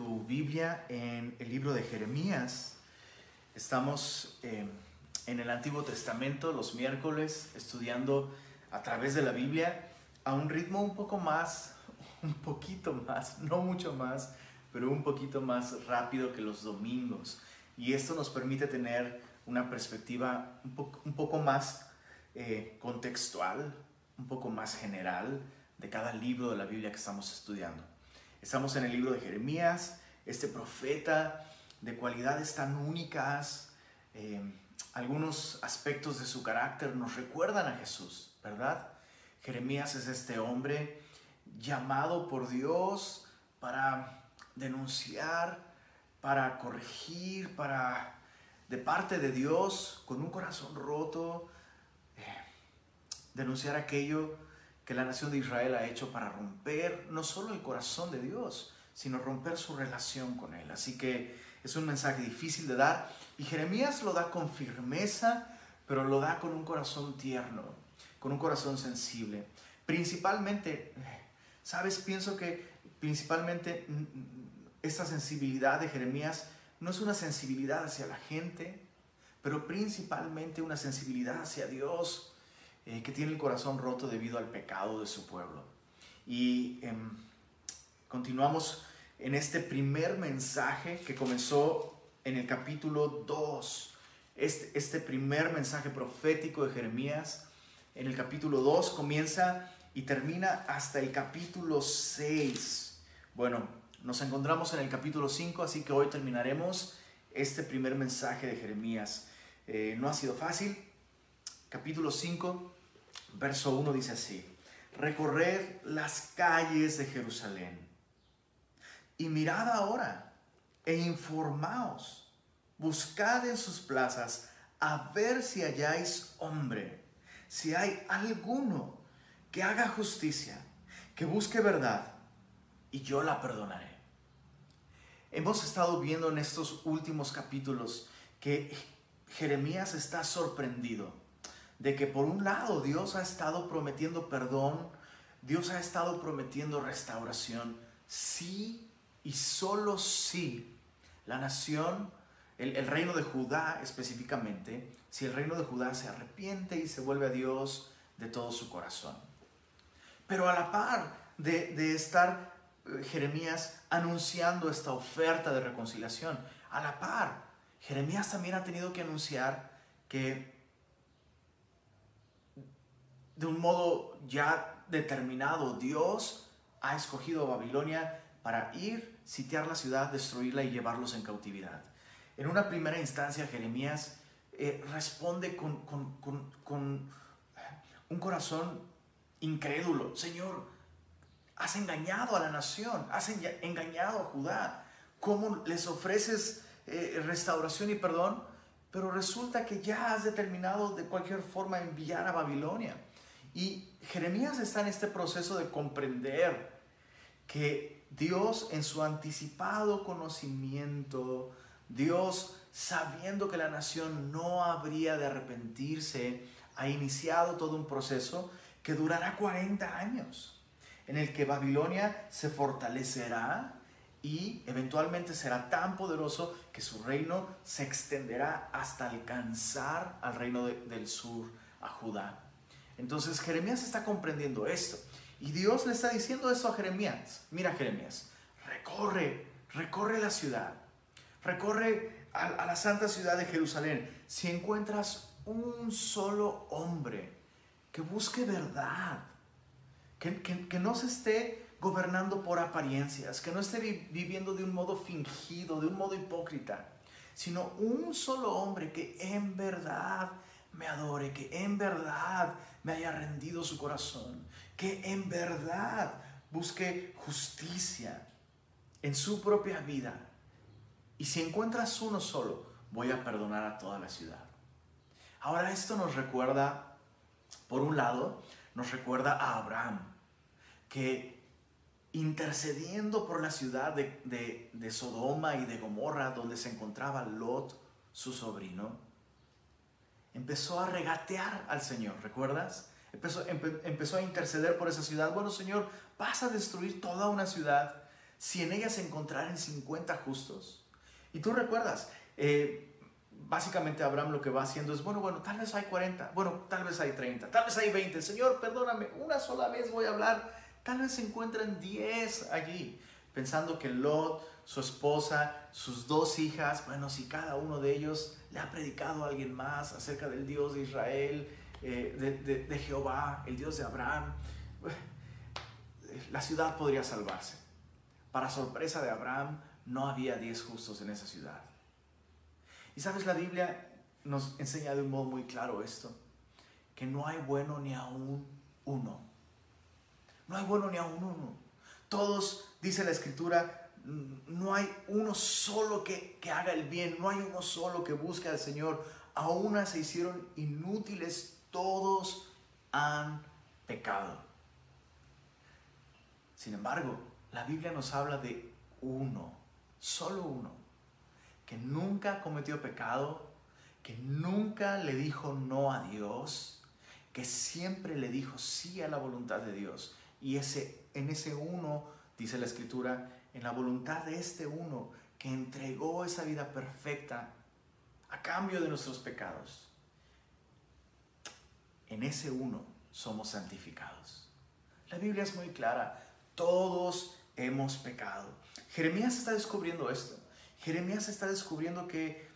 tu Biblia en el libro de Jeremías. Estamos eh, en el Antiguo Testamento los miércoles estudiando a través de la Biblia a un ritmo un poco más, un poquito más, no mucho más, pero un poquito más rápido que los domingos. Y esto nos permite tener una perspectiva un, un poco más eh, contextual, un poco más general de cada libro de la Biblia que estamos estudiando. Estamos en el libro de Jeremías, este profeta de cualidades tan únicas, eh, algunos aspectos de su carácter nos recuerdan a Jesús, ¿verdad? Jeremías es este hombre llamado por Dios para denunciar, para corregir, para de parte de Dios, con un corazón roto, eh, denunciar aquello que la nación de Israel ha hecho para romper no solo el corazón de Dios, sino romper su relación con Él. Así que es un mensaje difícil de dar y Jeremías lo da con firmeza, pero lo da con un corazón tierno, con un corazón sensible. Principalmente, sabes, pienso que principalmente esta sensibilidad de Jeremías no es una sensibilidad hacia la gente, pero principalmente una sensibilidad hacia Dios, eh, que tiene el corazón roto debido al pecado de su pueblo. Y em, continuamos en este primer mensaje que comenzó en el capítulo 2. Este, este primer mensaje profético de Jeremías, en el capítulo 2 comienza y termina hasta el capítulo 6. Bueno, nos encontramos en el capítulo 5, así que hoy terminaremos este primer mensaje de Jeremías. Eh, no ha sido fácil. Capítulo 5, verso 1 dice así. Recorred las calles de Jerusalén y mirad ahora e informaos. Buscad en sus plazas a ver si halláis hombre, si hay alguno que haga justicia, que busque verdad, y yo la perdonaré. Hemos estado viendo en estos últimos capítulos que Jeremías está sorprendido de que por un lado Dios ha estado prometiendo perdón, Dios ha estado prometiendo restauración, sí y solo sí la nación, el, reino de Judá específicamente, si el reino de Judá se arrepiente y se vuelve a Dios de todo su corazón. Pero a la par de, de estar Jeremías anunciando esta oferta de reconciliación. A la par, Jeremías también ha tenido que anunciar que de un modo ya determinado Dios ha escogido a Babilonia para ir, sitiar la ciudad, destruirla y llevarlos en cautividad. En una primera instancia, Jeremías eh, responde con, un corazón incrédulo. Señor, Has engañado a la nación, has engañado a Judá. ¿Cómo les ofreces eh, restauración y perdón? Pero resulta que ya has determinado de cualquier forma enviar a Babilonia. Y Jeremías está en este proceso de comprender que Dios en su anticipado conocimiento, Dios sabiendo que la nación no habría de arrepentirse, ha iniciado todo un proceso que durará 40 años en el que Babilonia se fortalecerá y eventualmente será tan poderoso que su reino se extenderá hasta alcanzar al reino del sur, a Judá. Entonces Jeremías está comprendiendo esto. Y Dios le está diciendo eso a Jeremías. Mira Jeremías, recorre, recorre la ciudad. Recorre a, a la santa ciudad de Jerusalén. Si encuentras un solo hombre que busque verdad, que, no se esté gobernando por apariencias, que no esté viviendo de un modo fingido, de un modo hipócrita, sino un solo hombre que en verdad me adore, que en verdad me haya rendido su corazón, que en verdad busque justicia en su propia vida. Y si encuentras uno solo, voy a perdonar a toda la ciudad. Ahora esto nos recuerda, por un lado, nos recuerda a Abraham, que intercediendo por la ciudad de, Sodoma y de Gomorra, donde se encontraba Lot, su sobrino, empezó a regatear al Señor, ¿recuerdas? Empezó, empezó a interceder por esa ciudad. Bueno, Señor, vas a destruir toda una ciudad. si en ella se encontraren 50 justos. Y tú recuerdas, eh, básicamente Abraham lo que va haciendo es, bueno, bueno, tal vez hay 40, bueno, tal vez hay 30, tal vez hay 20. Señor, perdóname, una sola vez voy a hablar. Tal vez se encuentran 10 allí, pensando que Lot, su esposa, sus dos hijas, bueno, si cada uno de ellos le ha predicado a alguien más acerca del Dios de Israel, eh, de, Jehová, el Dios de Abraham, la ciudad podría salvarse. Para sorpresa de Abraham, no había diez justos en esa ciudad. Y sabes, la Biblia nos enseña de un modo muy claro esto, que no hay bueno ni aún uno. No hay bueno ni aún uno. Todos, dice la escritura, no hay uno solo que, que haga el bien, no hay uno solo que busque al Señor. Aún se hicieron inútiles, todos han pecado. Sin embargo, la Biblia nos habla de uno, solo uno, que nunca cometió pecado, que nunca le dijo no a Dios, que siempre le dijo sí a la voluntad de Dios. Y ese, en ese uno, dice la Escritura, en la voluntad de este uno, que entregó esa vida perfecta a cambio de nuestros pecados. En ese uno somos santificados. La Biblia es muy clara. Todos hemos pecado. Jeremías está descubriendo esto. Jeremías está descubriendo que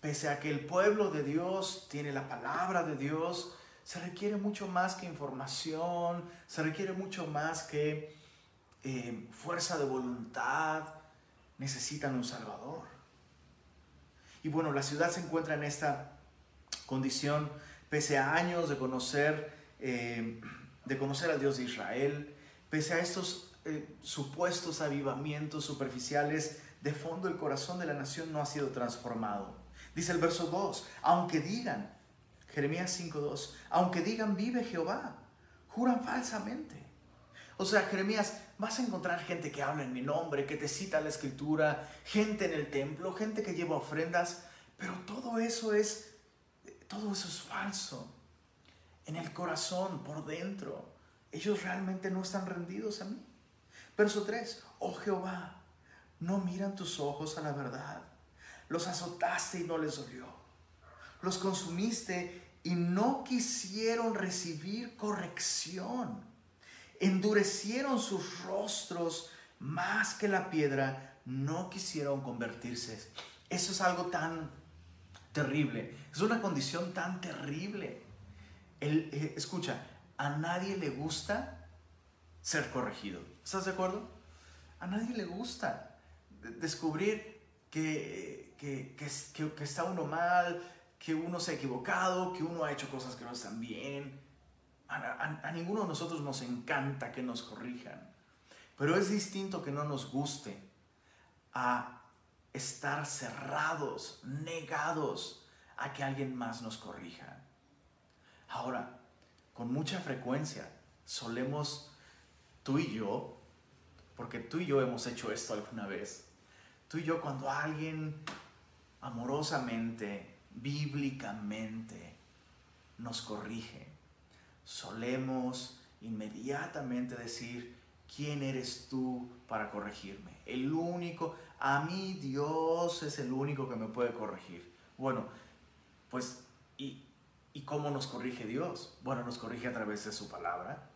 pese a que el pueblo de Dios tiene la palabra de Dios, se requiere mucho más que información, se requiere mucho más que eh, fuerza de voluntad, necesitan un Salvador. Y bueno, la ciudad se encuentra en esta condición, pese a años de conocer, eh, de conocer al Dios de Israel, Pese a estos eh, supuestos avivamientos superficiales, de fondo el corazón de la nación no ha sido transformado. Dice el verso 2, aunque digan, Jeremías 5.2, aunque digan vive Jehová, juran falsamente. O sea, Jeremías, vas a encontrar gente que habla en mi nombre, que te cita la escritura, gente en el templo, gente que lleva ofrendas, pero todo eso es, todo eso es falso. En el corazón, por dentro, ellos realmente no están rendidos a mí. Verso 3, oh Jehová, no miran tus ojos a la verdad. Los azotaste y no les dolió. Los consumiste y no quisieron recibir corrección. Endurecieron sus rostros más que la piedra, no quisieron convertirse. Eso es algo tan terrible. Es una condición tan terrible. Eh, escucha, a nadie le gusta ser corregido. ¿Estás de acuerdo? A nadie le gusta descubrir que, que, que, está uno mal, que uno se ha equivocado, que uno ha hecho cosas que no están bien. A, ninguno de nosotros nos encanta que nos corrijan, pero es distinto que no nos guste a estar cerrados, negados a que alguien más nos corrija. Ahora, con mucha frecuencia solemos, tú y yo, porque tú y yo hemos hecho esto alguna vez, tú y yo cuando alguien amorosamente, bíblicamente nos corrige, solemos inmediatamente decir, ¿quién eres tú para corregirme? El único, a mí Dios es el único que me puede corregir. Bueno, pues, y, ¿Y cómo nos corrige Dios? Bueno, nos corrige a través de su palabra,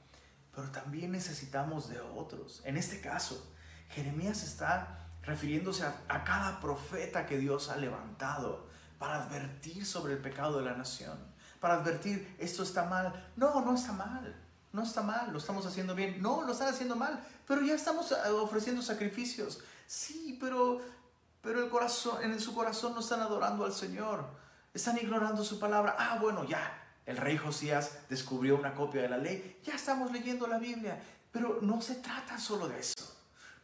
pero también necesitamos de otros. En este caso, Jeremías está refiriéndose a, cada profeta que Dios ha levantado para advertir sobre el pecado de la nación, para advertir, esto está mal. No, no está mal, no está mal, lo estamos haciendo bien. No, lo están haciendo mal, pero ya estamos eh, ofreciendo sacrificios. Sí, pero, pero el corazón, en su corazón no están adorando al Señor. Están ignorando su palabra. Ah, bueno, ya. El rey Josías descubrió una copia de la ley. Ya estamos leyendo la Biblia. Pero no se trata solo de eso.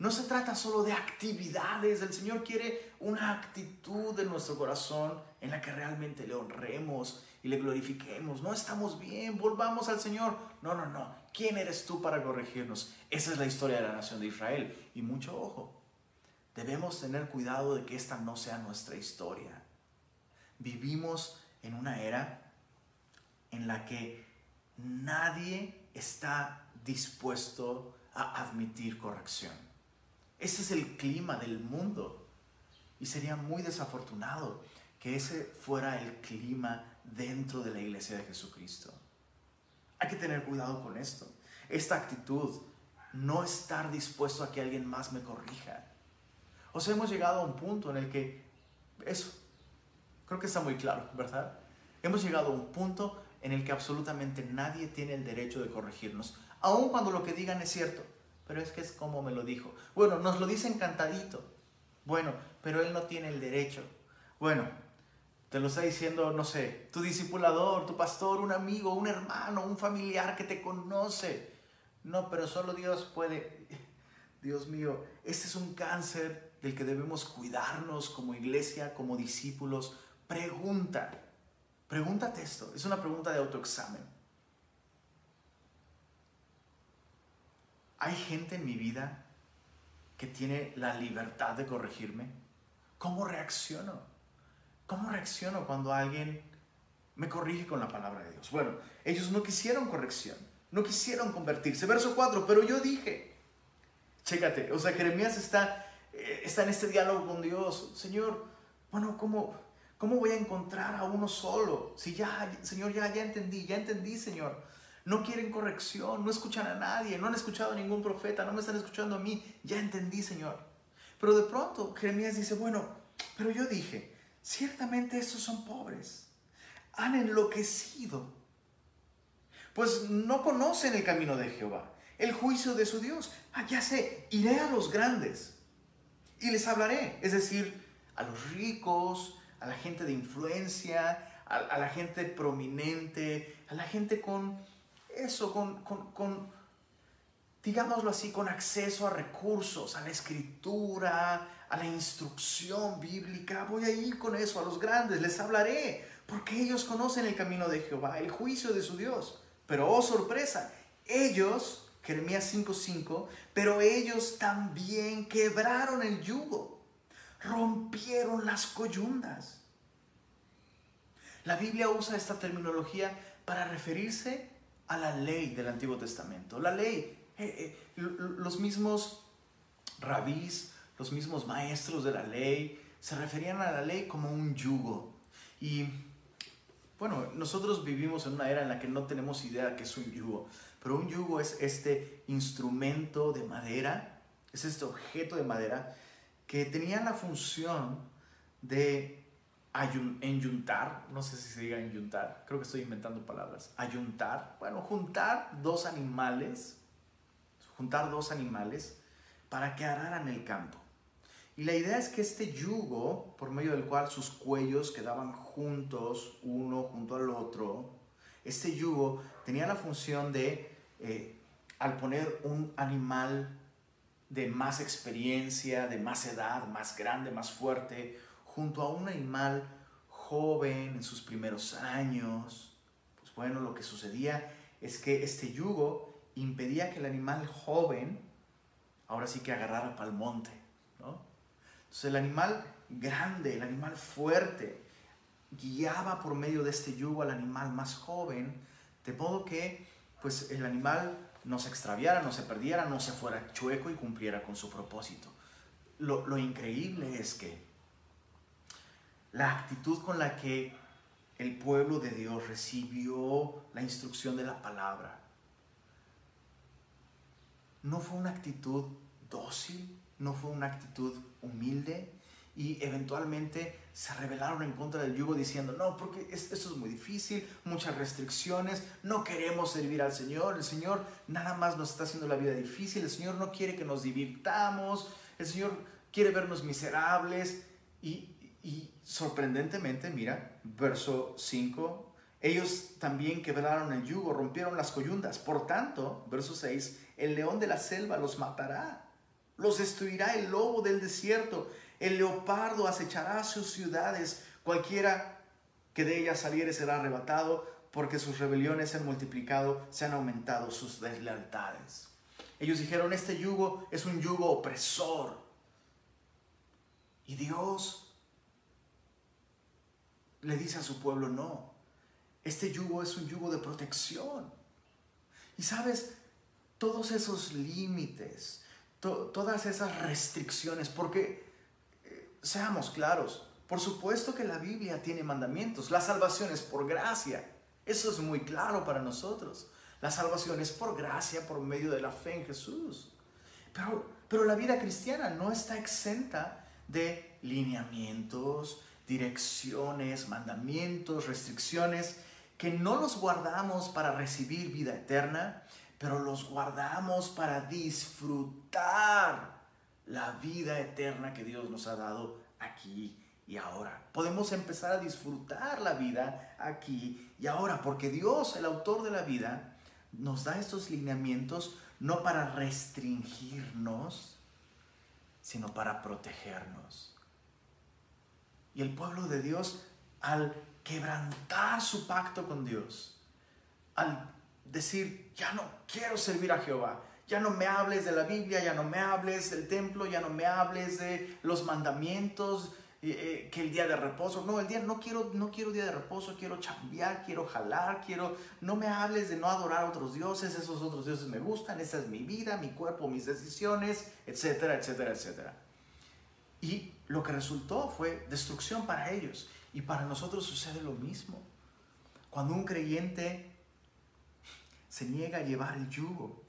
No se trata solo de actividades. El Señor quiere una actitud de nuestro corazón en la que realmente le honremos y le glorifiquemos. No estamos bien, volvamos al Señor. No, no, no. ¿Quién eres tú para corregirnos? Esa es la historia de la nación de Israel. Y mucho ojo. Debemos tener cuidado de que esta no sea nuestra historia vivimos en una era en la que nadie está dispuesto a admitir corrección. Ese es el clima del mundo. Y sería muy desafortunado que ese fuera el clima dentro de la iglesia de Jesucristo. Hay que tener cuidado con esto. Esta actitud, no estar dispuesto a que alguien más me corrija. O sea, hemos llegado a un punto en el que eso, creo que está muy claro, ¿verdad? Hemos llegado a un punto en el que absolutamente nadie tiene el derecho de corregirnos, aun cuando lo que digan es cierto, pero es que es como me lo dijo. Bueno, nos lo dice encantadito. Bueno, pero él no tiene el derecho. Bueno, te lo está diciendo, no sé, tu discipulador, tu pastor, un amigo, un hermano, un familiar que te conoce. No, pero solo Dios puede. Dios mío, este es un cáncer del que debemos cuidarnos como iglesia, como discípulos. Pregunta, pregúntate esto, es una pregunta de autoexamen. ¿Hay gente en mi vida que tiene la libertad de corregirme? ¿Cómo reacciono? ¿Cómo reacciono cuando alguien me corrige con la palabra de Dios? Bueno, ellos no quisieron corrección, no quisieron convertirse. Verso 4, pero yo dije, chécate, o sea, Jeremías está, eh, está en este diálogo con Dios. Señor, bueno, ¿cómo, ¿cómo voy a encontrar a uno solo? Si ya, Señor, ya, ya entendí, ya entendí, Señor. No quieren corrección, no escuchan a nadie, no han escuchado a ningún profeta, no me están escuchando a mí. Ya entendí, Señor. Pero de pronto Jeremías dice, bueno, pero yo dije, Ciertamente estos son pobres, han enloquecido, pues no conocen el camino de Jehová, el juicio de su Dios. Ah, ya sé, iré a los grandes y les hablaré, es decir, a los ricos, a la gente de influencia, a, la gente prominente, a la gente con eso, con, con, digámoslo así, con acceso a recursos, a la escritura, a la instrucción bíblica, voy a ir con eso a los grandes, les hablaré, porque ellos conocen el camino de Jehová, el juicio de su Dios. Pero, oh sorpresa, ellos, Jeremías 5:5, pero ellos también quebraron el yugo, rompieron las coyundas. La Biblia usa esta terminología para referirse a la ley del Antiguo Testamento. La ley, eh, eh, los mismos rabís, los mismos maestros de la ley se referían a la ley como un yugo. Y bueno, nosotros vivimos en una era en la que no tenemos idea de qué es un yugo, pero un yugo es este instrumento de madera, es este objeto de madera que tenía la función de enyuntar, no sé si se diga enyuntar, creo que estoy inventando palabras, ayuntar, bueno, juntar dos animales, juntar dos animales para que araran el campo. Y la idea es que este yugo, por medio del cual sus cuellos quedaban juntos, uno junto al otro, este yugo tenía la función de, eh, al poner un animal de más experiencia, de más edad, más grande, más fuerte, junto a un animal joven en sus primeros años, pues bueno, lo que sucedía es que este yugo impedía que el animal joven, ahora sí que agarrara pa'l monte, ¿no? Entonces el animal grande, el animal fuerte, guiaba por medio de este yugo al animal más joven, de modo que pues el animal no se extraviara, no se perdiera, no se fuera chueco y cumpliera con su propósito. Lo, lo increíble es que la actitud con la que el pueblo de Dios recibió la instrucción de la palabra. No fue una actitud dócil, no fue una actitud humilde y eventualmente se rebelaron en contra del yugo diciendo, no, porque esto es muy difícil, muchas restricciones, no queremos servir al Señor, el Señor nada más nos está haciendo la vida difícil, el Señor no quiere que nos divirtamos, el Señor quiere vernos miserables y, y sorprendentemente, mira, verso 5, ellos también quebraron el yugo, rompieron las coyundas, por tanto, verso 6, el león de la selva los matará los destruirá el lobo del desierto, el leopardo acechará sus ciudades, cualquiera que de ellas saliere será arrebatado, porque sus rebeliones se han multiplicado, se han aumentado sus deslealtades. Ellos dijeron, este yugo es un yugo opresor. Y Dios le dice a su pueblo, no, este yugo es un yugo de protección. Y sabes, todos esos límites, todas esas restricciones, porque eh, seamos claros, por supuesto que la Biblia tiene mandamientos, la salvación es por gracia, eso es muy claro para nosotros. La salvación es por gracia, por medio de la fe en Jesús. Pero, pero la vida cristiana no está exenta de lineamientos, direcciones, mandamientos, restricciones, que no los guardamos para recibir vida eterna, pero los guardamos para disfrutar la vida eterna que Dios nos ha dado aquí y ahora. Podemos empezar a disfrutar la vida aquí y ahora, porque Dios, el autor de la vida, nos da estos lineamientos no para restringirnos, sino para protegernos. Y el pueblo de Dios, al quebrantar su pacto con Dios, al decir, ya no quiero servir a Jehová, ya no me hables de la Biblia, ya no me hables del templo, ya no me hables de los mandamientos, eh, que el día de reposo. No, el día no quiero, no quiero día de reposo, quiero chambear, quiero jalar, quiero. No me hables de no adorar a otros dioses, esos otros dioses me gustan, esa es mi vida, mi cuerpo, mis decisiones, etcétera, etcétera, etcétera. Y lo que resultó fue destrucción para ellos. Y para nosotros sucede lo mismo. Cuando un creyente se niega a llevar el yugo,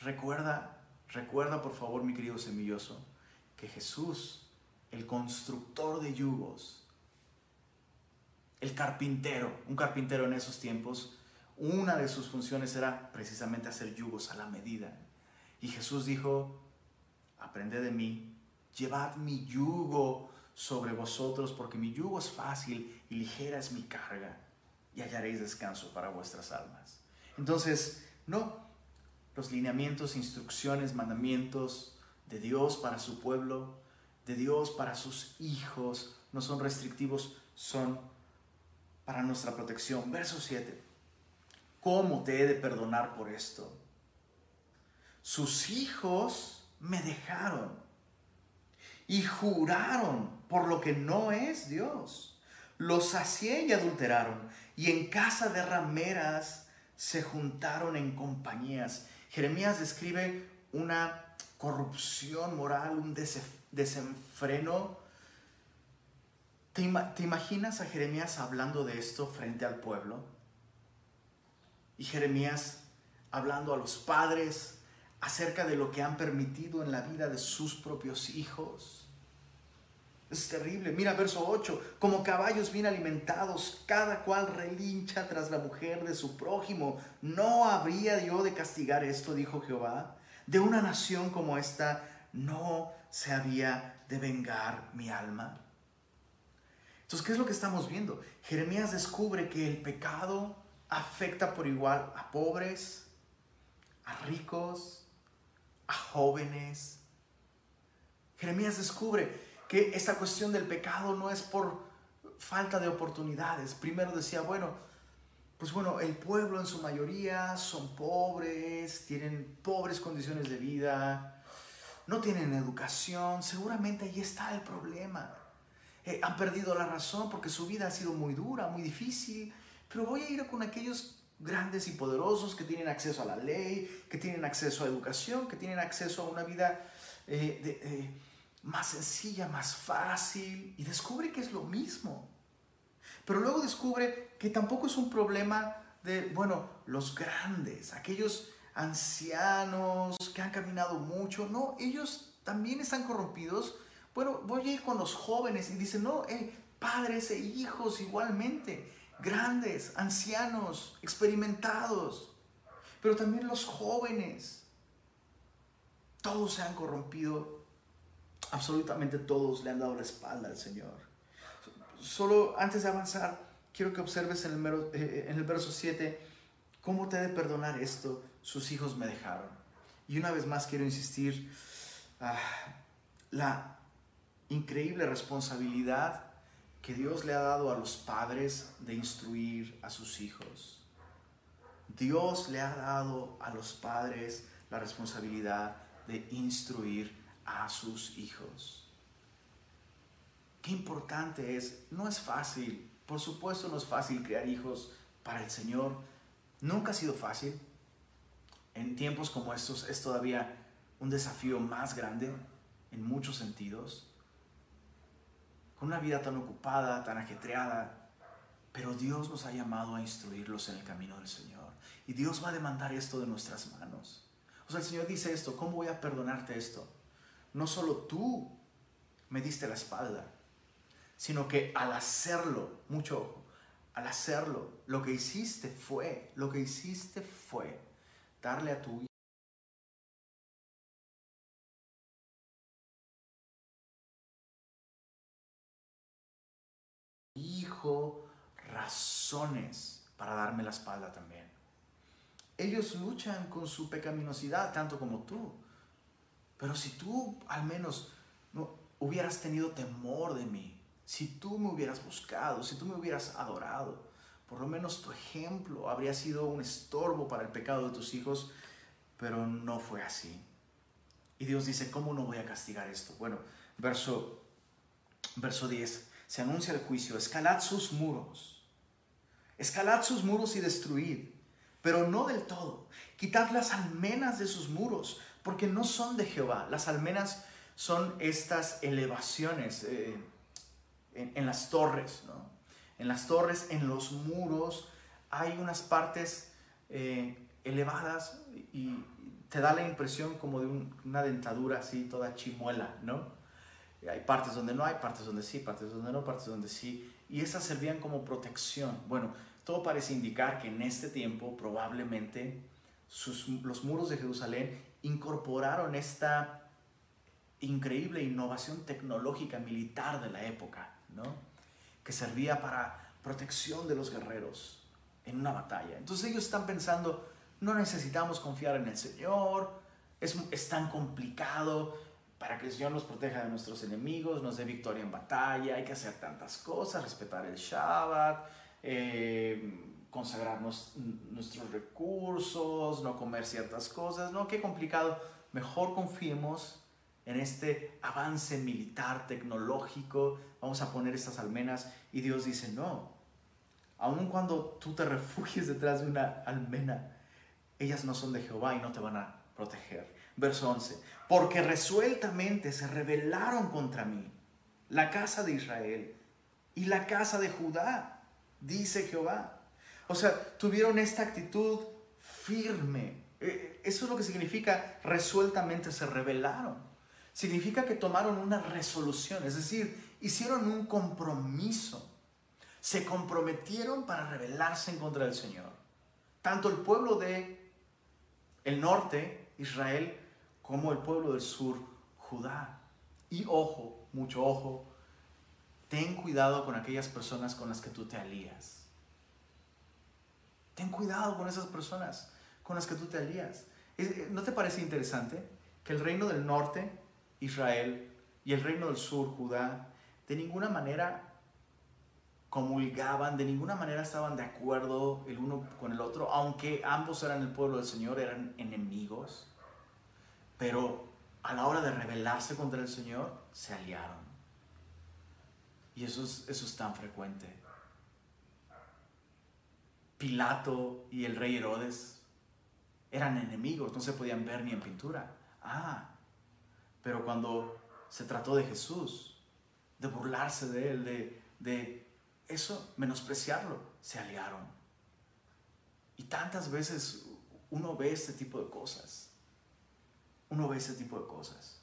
recuerda, recuerda por favor, mi querido semilloso, que Jesús el constructor de yugos, el carpintero, un carpintero en esos tiempos, una de sus funciones era precisamente hacer yugos a la medida. Y Jesús dijo, aprended de mí, llevad mi yugo sobre vosotros, porque mi yugo es fácil y ligera es mi carga, y hallaréis descanso para vuestras almas. Entonces, no, los lineamientos, instrucciones, mandamientos de Dios para su pueblo de Dios para sus hijos no son restrictivos, son para nuestra protección. Verso 7. ¿Cómo te he de perdonar por esto? Sus hijos me dejaron y juraron por lo que no es Dios. Los sacié y adulteraron y en casa de rameras se juntaron en compañías. Jeremías describe una corrupción moral, un desenfreno. ¿Te, ¿Te, imaginas a Jeremías hablando de esto frente al pueblo? Y Jeremías hablando a los padres acerca de lo que han permitido en la vida de sus propios hijos. Es terrible. Mira verso 8. Como caballos bien alimentados, cada cual relincha tras la mujer de su prójimo. ¿No habría yo de castigar esto? dijo Jehová de una nación como esta no se había de vengar mi alma. Entonces, ¿qué es lo que estamos viendo? Jeremías descubre que el pecado afecta por igual a pobres, a ricos, a jóvenes. Jeremías descubre que esta cuestión del pecado no es por falta de oportunidades. Primero decía, bueno, pues bueno, el pueblo en su mayoría son pobres, tienen pobres condiciones de vida, no tienen educación, seguramente ahí está el problema. Eh, han perdido la razón porque su vida ha sido muy dura, muy difícil, pero voy a ir con aquellos grandes y poderosos que tienen acceso a la ley, que tienen acceso a educación, que tienen acceso a una vida eh, eh, más sencilla, más fácil, y descubre que es lo mismo. Pero luego descubre que tampoco es un problema de, bueno, los grandes, aquellos ancianos que han caminado mucho, no, ellos también están corrompidos. Bueno, voy a ir con los jóvenes y dicen, no, eh, padres e hijos igualmente, grandes, ancianos, experimentados, pero también los jóvenes. Todos se han corrompido, absolutamente todos le han dado la espalda al Señor solo antes de avanzar, quiero que observes en el, eh, en el verso 7 cómo te he de perdonar esto. Sus hijos me dejaron. Y una vez más quiero insistir, ah, la increíble responsabilidad que Dios le ha dado a los padres de instruir a sus hijos. Dios le ha dado a los padres la responsabilidad de instruir a sus hijos. Qué importante es, no es fácil, por supuesto no es fácil criar hijos para el Señor, nunca ha sido fácil. En tiempos como estos es todavía un desafío más grande en muchos sentidos, con una vida tan ocupada, tan ajetreada, pero Dios nos ha llamado a instruirlos en el camino del Señor. Y Dios va a demandar esto de nuestras manos. O sea, el Señor dice esto, ¿cómo voy a perdonarte esto? No solo tú me diste la espalda, sino que al hacerlo, mucho ojo, al hacerlo, lo que hiciste fue, lo que hiciste fue darle a tu hijo razones para darme la espalda también. Ellos luchan con su pecaminosidad tanto como tú. Pero si tú al menos no hubieras tenido temor de mí, si tú me hubieras buscado, si tú me hubieras adorado, por lo menos tu ejemplo habría sido un estorbo para el pecado de tus hijos, pero no fue así. Y Dios dice, ¿cómo no voy a castigar esto? Bueno, verso, verso 10, se anuncia el juicio, escalad sus muros, escalad sus muros y destruid, pero no del todo, quitad las almenas de sus muros, porque no son de Jehová. Las almenas son estas elevaciones eh, en, las torres, ¿no? En las torres, en los muros, hay unas partes eh, elevadas y te da la impresión como de una dentadura así, toda chimuela, ¿no? Hay partes donde no hay, partes donde sí, partes donde no, partes donde sí. Y esas servían como protección. Bueno, todo parece indicar que en este tiempo probablemente los muros de Jerusalén incorporaron esta increíble innovación tecnológica militar de la época, ¿no? que servía para protección de los guerreros en una batalla. Entonces ellos están pensando, no necesitamos confiar en el Señor, es, tan complicado para que el Señor nos proteja de nuestros enemigos, nos dé victoria en batalla, hay que hacer tantas cosas, respetar el Shabbat, eh, consagrar nuestros recursos, no comer ciertas cosas, no, qué complicado. Mejor confiemos en este avance militar, tecnológico, vamos a poner estas almenas y Dios dice, no, aun cuando tú te refugies detrás de una almena, ellas no son de Jehová y no te van a proteger. Verso 11, porque resueltamente se rebelaron contra mí la casa de Israel y la casa de Judá, dice Jehová. O sea, tuvieron esta actitud firme. Eh, eso es lo que significa resueltamente se rebelaron. Significa que tomaron una resolución, es decir, hicieron un compromiso. Se comprometieron para rebelarse en contra del Señor. Tanto el pueblo de el norte, Israel, como el pueblo del sur, Judá. Y ojo, mucho ojo, ten cuidado con aquellas personas con las que tú te alías. Ten cuidado con esas personas con las que tú te alías. Eh, ¿No te parece interesante que el reino del norte, Israel, y el reino del sur, Judá, de ninguna manera comulgaban, de ninguna manera estaban de acuerdo el uno con el otro, aunque ambos eran el pueblo del Señor, eran enemigos, pero a la hora de rebelarse contra el Señor, se aliaron. Y eso es, eso es tan frecuente. Pilato y el rey Herodes eran enemigos, no se podían ver ni en pintura. Ah, pero cuando se trató de Jesús, de burlarse de él, de, de eso, menospreciarlo, se aliaron. Y tantas veces uno ve este tipo de cosas. Uno ve este tipo de cosas.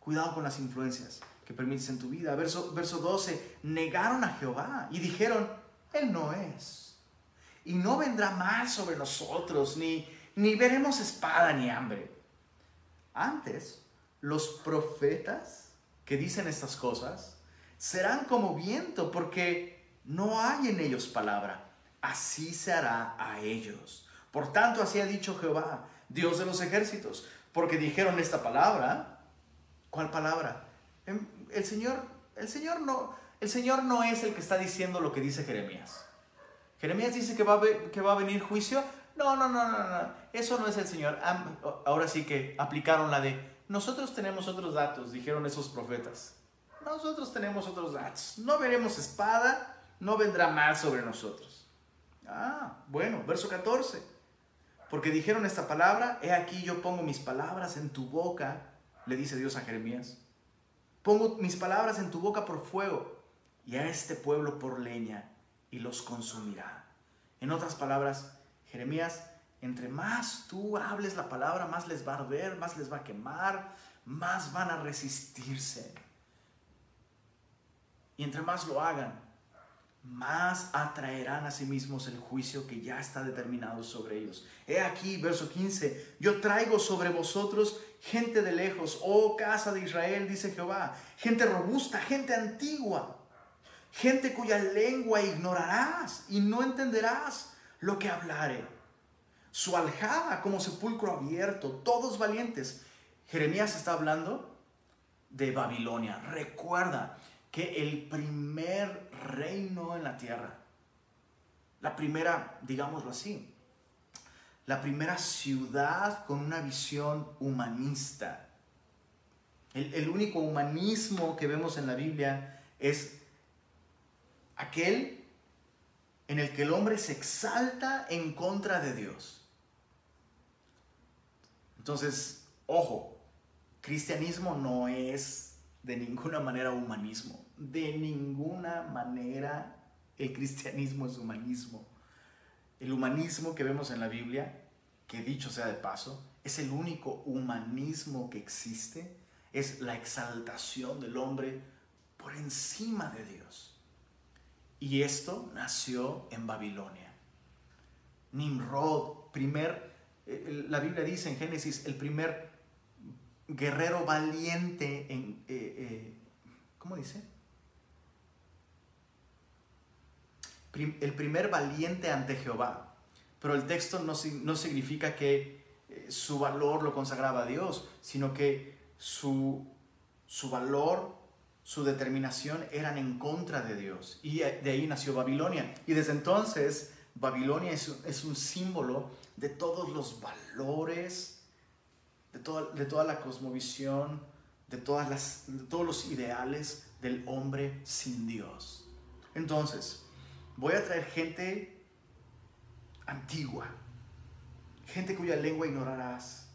Cuidado con las influencias que permites en tu vida. Verso, verso 12, negaron a Jehová y dijeron, Él no es y no vendrá mal sobre nosotros, ni, ni veremos espada ni hambre. Antes, los profetas que dicen estas cosas serán como viento, porque no hay en ellos palabra. Así se hará a ellos. Por tanto, así ha dicho Jehová, Dios de los ejércitos, porque dijeron esta palabra. ¿Cuál palabra? Em, el Señor, el Señor no, el Señor no es el que está diciendo lo que dice Jeremías. Jeremías dice que va, a, venir juicio. No, no, no, no, no. Eso no es el Señor. Ahora sí que aplicaron la de, nosotros tenemos otros datos, dijeron esos profetas. Nosotros tenemos otros datos. No veremos espada, no vendrá mal sobre nosotros. Ah, bueno, verso 14. Porque dijeron esta palabra, he aquí yo pongo mis palabras en tu boca, le dice Dios a Jeremías. Pongo mis palabras en tu boca por fuego y a este pueblo por leña y los consumirá. En otras palabras, Jeremías, entre más tú hables la palabra, más les va a arder, más les va a quemar, más van a resistirse. Y entre más lo hagan, más atraerán a sí mismos el juicio que ya está determinado sobre ellos. He aquí, verso 15, yo traigo sobre vosotros gente de lejos, oh casa de Israel, dice Jehová, gente robusta, gente antigua, gente cuya lengua ignorarás y no entenderás lo que hablare. Su aljaba como sepulcro abierto, todos valientes. Jeremías está hablando de Babilonia. Recuerda, que el primer reino en la tierra, la primera, digámoslo así, la primera ciudad con una visión humanista. El, único humanismo que vemos en la Biblia es aquel en el que el hombre se exalta en contra de Dios. Entonces, ojo, cristianismo no es de ninguna manera humanismo. De ninguna manera el cristianismo es humanismo. El humanismo que vemos en la Biblia, que dicho sea de paso, es el único humanismo que existe, es la exaltación del hombre por encima de Dios. Y esto nació en Babilonia. Nimrod, primer, eh, la Biblia dice en Génesis, el primer guerrero valiente en... Eh, eh, ¿Cómo dice? el primer valiente ante Jehová. Pero el texto no, no significa que eh, su valor lo consagraba a Dios, sino que su, su valor, su determinación eran en contra de Dios. Y de ahí nació Babilonia. Y desde entonces Babilonia es, es un símbolo de todos los valores, de toda, de toda la cosmovisión, de, todas las, todos los ideales del hombre sin Dios. Entonces, voy a traer gente antigua, gente cuya lengua ignorarás.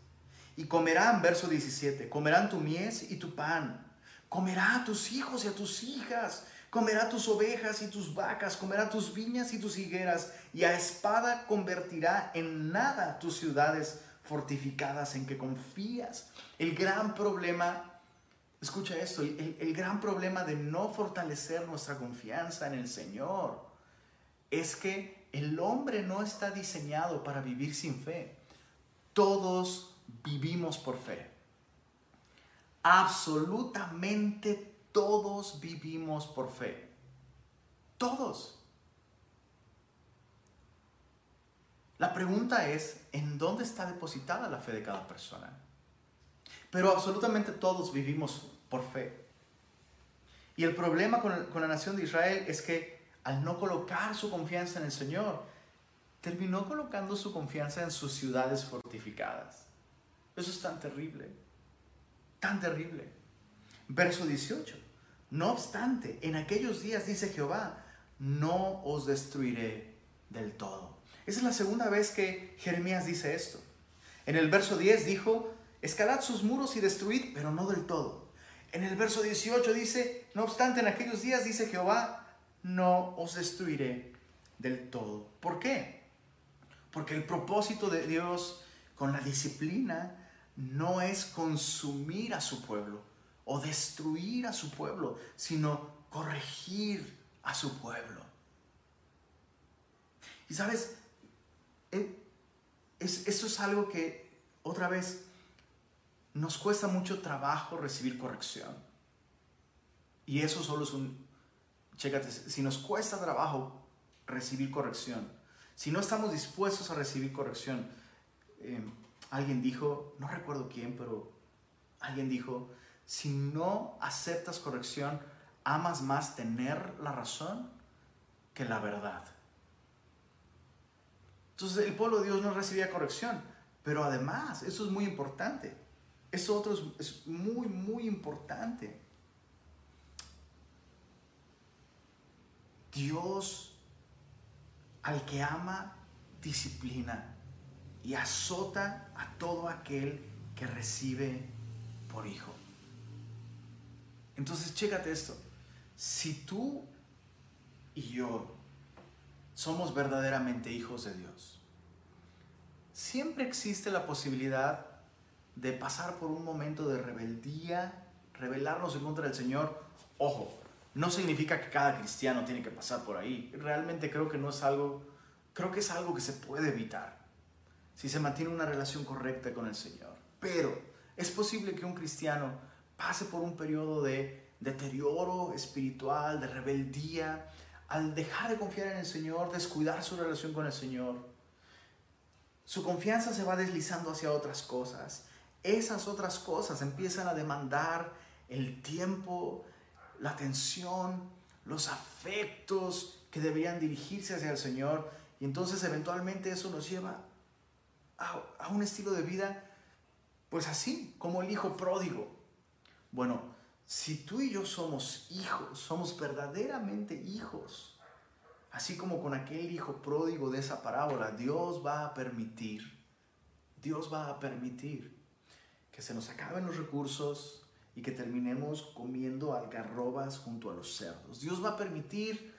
Y comerán, verso 17, comerán tu mies y tu pan, comerá a tus hijos y a tus hijas, comerá tus ovejas y tus vacas, comerá tus viñas y tus higueras, y a espada convertirá en nada tus ciudades fortificadas en que confías. El gran problema, escucha esto, el, gran problema de no fortalecer nuestra confianza en el Señor es que el hombre no está diseñado para vivir sin fe. Todos vivimos por fe. Absolutamente todos vivimos por fe. Todos. La pregunta es, ¿en dónde está depositada la fe de cada persona? Pero absolutamente todos vivimos por fe. Y el problema con, con, la nación de Israel es que al no colocar su confianza en el Señor, terminó colocando su confianza en sus ciudades fortificadas. Eso es tan terrible, tan terrible. Verso 18. No obstante, en aquellos días dice Jehová, no os destruiré del todo. Esa es la segunda vez que Jeremías dice esto. En el verso 10 dijo, escalad sus muros y destruid, pero no del todo. En el verso 18 dice, no obstante, en aquellos días dice Jehová, no os destruiré del todo. ¿Por qué? Porque el propósito de Dios con la disciplina no es consumir a su pueblo o destruir a su pueblo, sino corregir a su pueblo. Y sabes, es, eso es algo que, otra vez, nos cuesta mucho trabajo recibir corrección. Y eso solo es un, chécate, si nos cuesta trabajo recibir corrección, si no estamos dispuestos a recibir corrección, eh, alguien dijo, no recuerdo quién, pero alguien dijo, si no aceptas corrección, amas más tener la razón que la verdad. Entonces el pueblo de Dios no recibía corrección. Pero además, eso es muy importante. Eso otro es, muy, muy importante. Dios al que ama, disciplina. y azota a todo aquel que recibe por hijo. Entonces, chécate esto. Si tú y yo somos verdaderamente hijos de Dios, siempre existe la posibilidad de pasar por un momento de rebeldía, rebelarnos en contra del Señor. Ojo, no significa que cada cristiano tiene que pasar por ahí. Realmente creo que no es algo, creo que es algo que se puede evitar si se mantiene una relación correcta con el Señor. Pero es posible que un cristiano pase por un periodo de deterioro espiritual, de rebeldía, al dejar de confiar en el Señor, descuidar su relación con el Señor. Su confianza se va deslizando hacia otras cosas. Esas otras cosas empiezan a demandar el tiempo, la atención, los afectos que deberían dirigirse hacia el Señor. Y entonces eventualmente eso nos lleva a, a un estilo de vida, pues así, como el hijo pródigo. Bueno, si tú y yo somos hijos, somos verdaderamente hijos, así como con aquel hijo pródigo de esa parábola, Dios va a permitir, Dios va a permitir que se nos acaben los recursos y que terminemos comiendo algarrobas junto a los cerdos. Dios va a permitir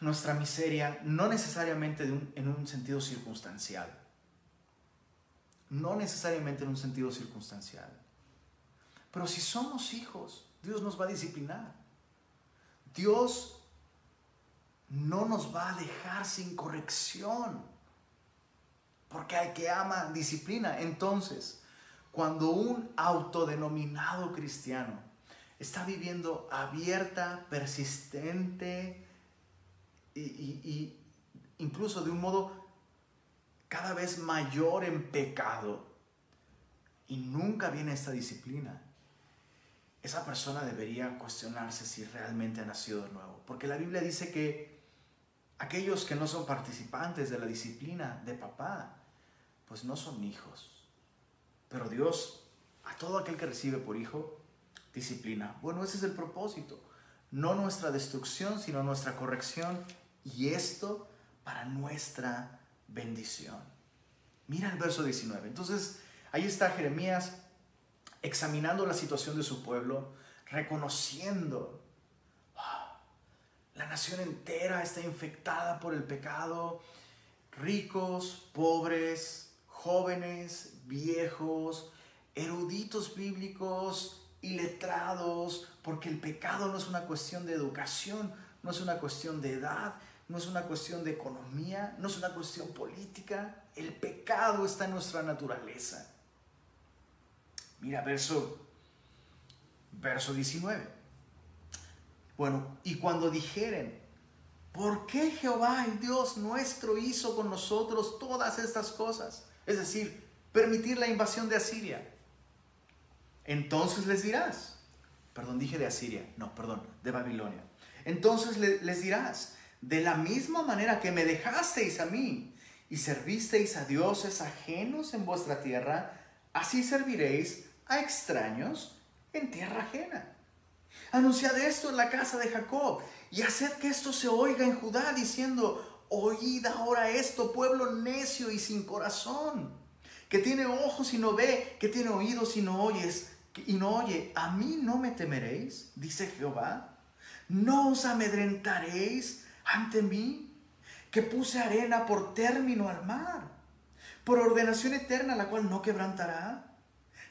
nuestra miseria, no necesariamente en un sentido circunstancial, no necesariamente en un sentido circunstancial pero si somos hijos, Dios nos va a disciplinar. Dios no nos va a dejar sin corrección. Porque hay que ama disciplina. Entonces, cuando un autodenominado cristiano está viviendo abierta, persistente y, incluso de un modo cada vez mayor en pecado y nunca viene esta disciplina, esa persona debería cuestionarse si realmente ha nacido de nuevo. Porque la Biblia dice que aquellos que no son participantes de la disciplina de papá, pues no son hijos. Pero Dios, a todo aquel que recibe por hijo, disciplina. Bueno, ese es el propósito. No nuestra destrucción, sino nuestra corrección. Y esto para nuestra bendición. Mira el verso 19. Entonces, ahí está Jeremías examinando la situación de su pueblo, reconociendo, ah, la nación entera está infectada por el pecado, ricos, pobres, jóvenes, viejos, eruditos bíblicos y letrados, porque el pecado no es una cuestión de educación, no es una cuestión de edad, no es una cuestión de economía, no es una cuestión política, el pecado está en nuestra naturaleza. Mira, verso, verso 19. Bueno, y cuando dijeren, ¿por qué Jehová el Dios nuestro hizo con nosotros todas estas cosas? Es decir, permitir la invasión de Asiria. Entonces les dirás, perdón, dije de Asiria, no, perdón, de Babilonia. Entonces les dirás, de la misma manera que me dejasteis a mí y servisteis a dioses ajenos en vuestra tierra, así serviréis a extraños en tierra ajena. Anunciad esto en la casa de Jacob y haced que esto se oiga en Judá diciendo, oíd ahora esto, pueblo necio y sin corazón, que tiene ojos y no ve, que tiene oídos y no oyes, y no oye, a mí no me temeréis, dice Jehová, no os amedrentaréis ante mí, que puse arena por término al mar, por ordenación eterna, la cual no quebrantará.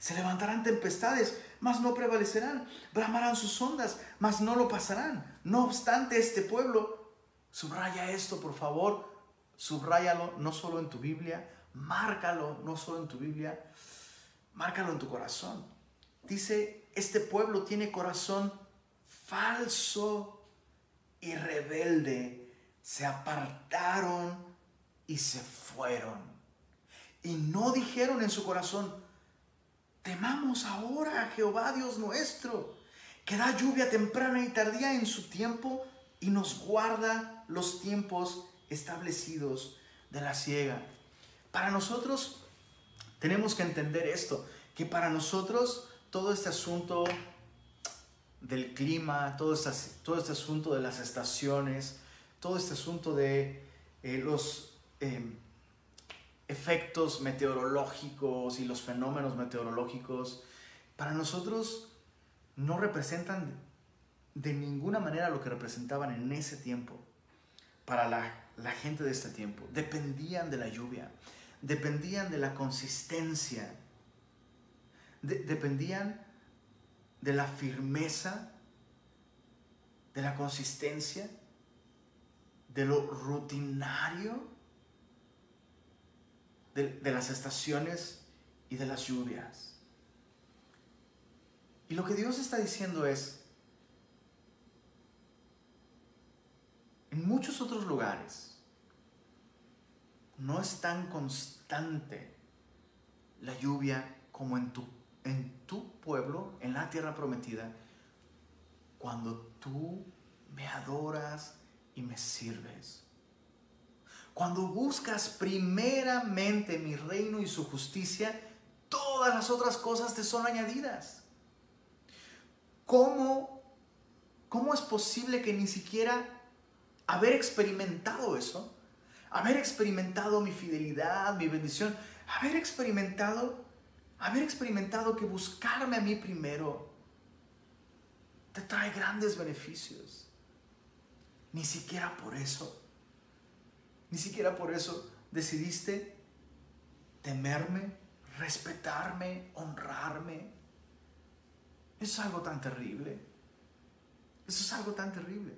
Se levantarán tempestades, mas no prevalecerán. Bramarán sus ondas, mas no lo pasarán. No obstante, este pueblo, subraya esto, por favor, subráyalo no solo en tu Biblia, márcalo no solo en tu Biblia, márcalo en tu corazón. Dice, este pueblo tiene corazón falso y rebelde. Se apartaron y se fueron. Y no dijeron en su corazón, Temamos ahora a Jehová Dios nuestro, que da lluvia temprana y tardía en su tiempo y nos guarda los tiempos establecidos de la ciega. Para nosotros tenemos que entender esto, que para nosotros todo este asunto del clima, todo este, asunto de las estaciones, todo este asunto de eh, los, eh, efectos meteorológicos y los fenómenos meteorológicos, para nosotros no representan de ninguna manera lo que representaban en ese tiempo para la, gente de este tiempo. Dependían de la lluvia, dependían de la consistencia, dependían de la firmeza, de la consistencia, de lo rutinario de, las estaciones y de las lluvias. Y lo que Dios está diciendo es, en muchos otros lugares no es tan constante la lluvia como en tu, en tu pueblo, en la tierra prometida, cuando tú me adoras y me sirves. Cuando buscas primeramente mi reino y su justicia, todas las otras cosas te son añadidas. ¿Cómo, cómo es posible que ni siquiera haber experimentado eso, haber experimentado mi fidelidad, mi bendición, haber experimentado, haber experimentado que buscarme a mí primero te trae grandes beneficios? Ni siquiera por eso ni siquiera por eso decidiste temerme, respetarme, honrarme. Eso es algo tan terrible. Eso es algo tan terrible.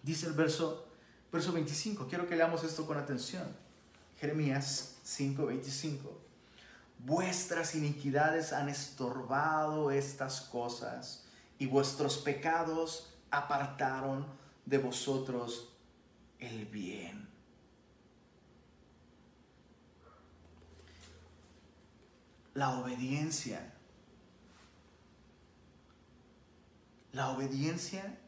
Dice el verso, verso 25. Quiero que leamos esto con atención. Jeremías 5, 25. Vuestras iniquidades han estorbado estas cosas y vuestros pecados apartaron de vosotros el bien. La obediencia. La obediencia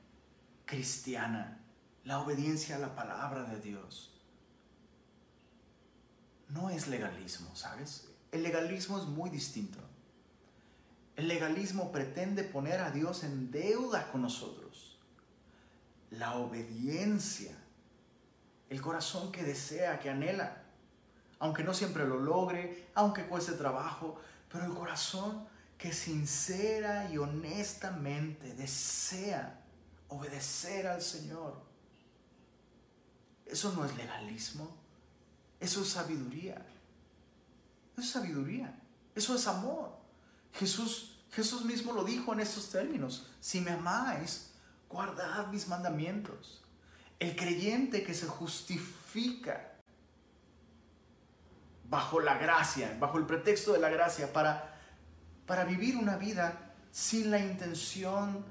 cristiana. La obediencia a la palabra de Dios. No es legalismo, ¿sabes? El legalismo es muy distinto. El legalismo pretende poner a Dios en deuda con nosotros. La obediencia el corazón que desea, que anhela, aunque no siempre lo logre, aunque cueste trabajo, pero el corazón que sincera y honestamente desea obedecer al Señor. Eso no es legalismo, eso es sabiduría. Eso es sabiduría, eso es amor. Jesús, Jesús mismo lo dijo en estos términos, si me amáis, guardad mis mandamientos. El creyente que se justifica bajo la gracia, bajo el pretexto de la gracia, para, para vivir una vida sin la intención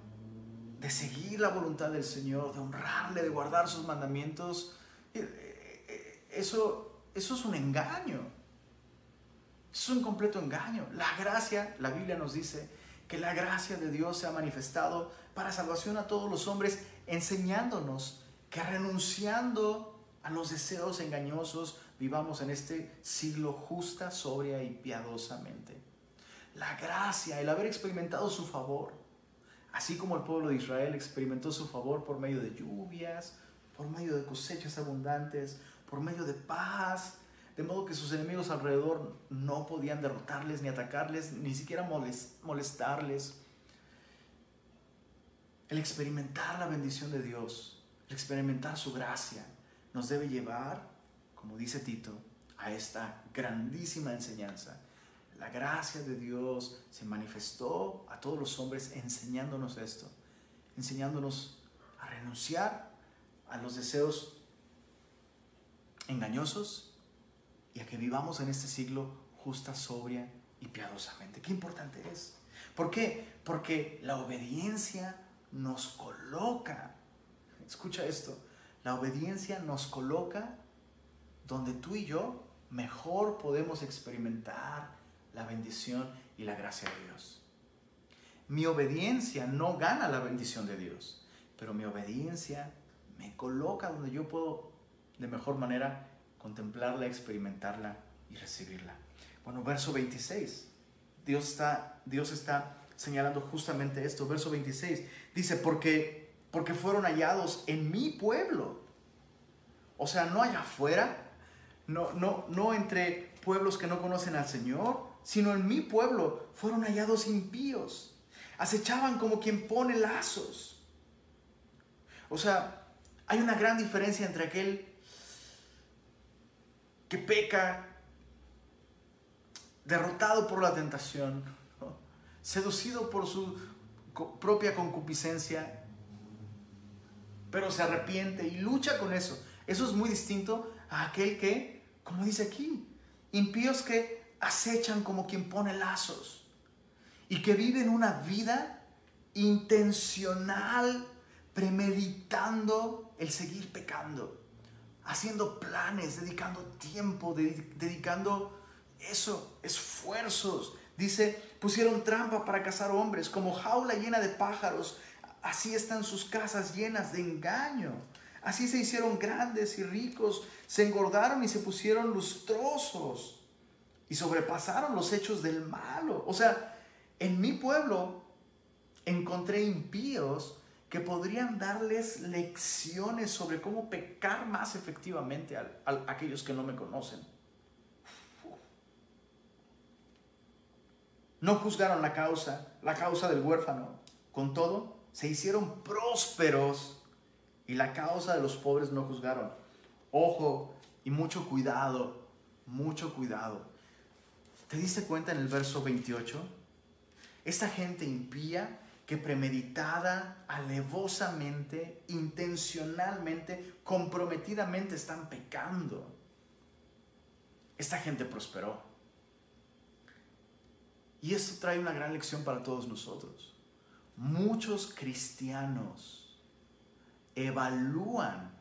de seguir la voluntad del Señor, de honrarle, de guardar sus mandamientos, eh, eh, eso, eso es un engaño. Es un completo engaño. La gracia, la Biblia nos dice que la gracia de Dios se ha manifestado para salvación a todos los hombres, enseñándonos que renunciando a los deseos engañosos vivamos en este siglo justa, sobria y piadosamente. La gracia, el haber experimentado su favor, así como el pueblo de Israel experimentó su favor por medio de lluvias, por medio de cosechas abundantes, por medio de paz, de modo que sus enemigos alrededor no podían derrotarles ni atacarles, ni siquiera molestarles. El experimentar la bendición de Dios experimentar su gracia nos debe llevar, como dice Tito, a esta grandísima enseñanza. La gracia de Dios se manifestó a todos los hombres enseñándonos esto, enseñándonos a renunciar a los deseos engañosos y a que vivamos en este siglo justa, sobria y piadosamente. Qué importante es. ¿Por qué? Porque la obediencia nos coloca Escucha esto, la obediencia nos coloca donde tú y yo mejor podemos experimentar la bendición y la gracia de Dios. Mi obediencia no gana la bendición de Dios, pero mi obediencia me coloca donde yo puedo de mejor manera contemplarla, experimentarla y recibirla. Bueno, verso 26. Dios está, Dios está señalando justamente esto. Verso 26 dice, porque porque fueron hallados en mi pueblo. O sea, no allá afuera, no, no, no entre pueblos que no conocen al Señor, sino en mi pueblo fueron hallados impíos. Acechaban como quien pone lazos. O sea, hay una gran diferencia entre aquel que peca, derrotado por la tentación, seducido por su propia concupiscencia, pero se arrepiente y lucha con eso. Eso es muy distinto a aquel que, como dice aquí, impíos que acechan como quien pone lazos y que viven una vida intencional, premeditando el seguir pecando, haciendo planes, dedicando tiempo, dedicando eso, esfuerzos. Dice, pusieron trampa para cazar hombres, como jaula llena de pájaros, así están sus casas llenas de engaño. Así se hicieron grandes y ricos, se engordaron y se pusieron lustrosos y sobrepasaron los hechos del malo. O sea, en mi pueblo encontré impíos que podrían darles lecciones sobre cómo pecar más efectivamente a, aquellos que no me conocen. No juzgaron la causa, la causa del huérfano. Con todo, se hicieron prósperos y la causa de los pobres no juzgaron. Ojo y mucho cuidado, mucho cuidado. ¿Te diste cuenta en el verso 28? Esta gente impía que premeditada, alevosamente, intencionalmente, comprometidamente están pecando. Esta gente prosperó. Y esto trae una gran lección para todos nosotros. Muchos cristianos evalúan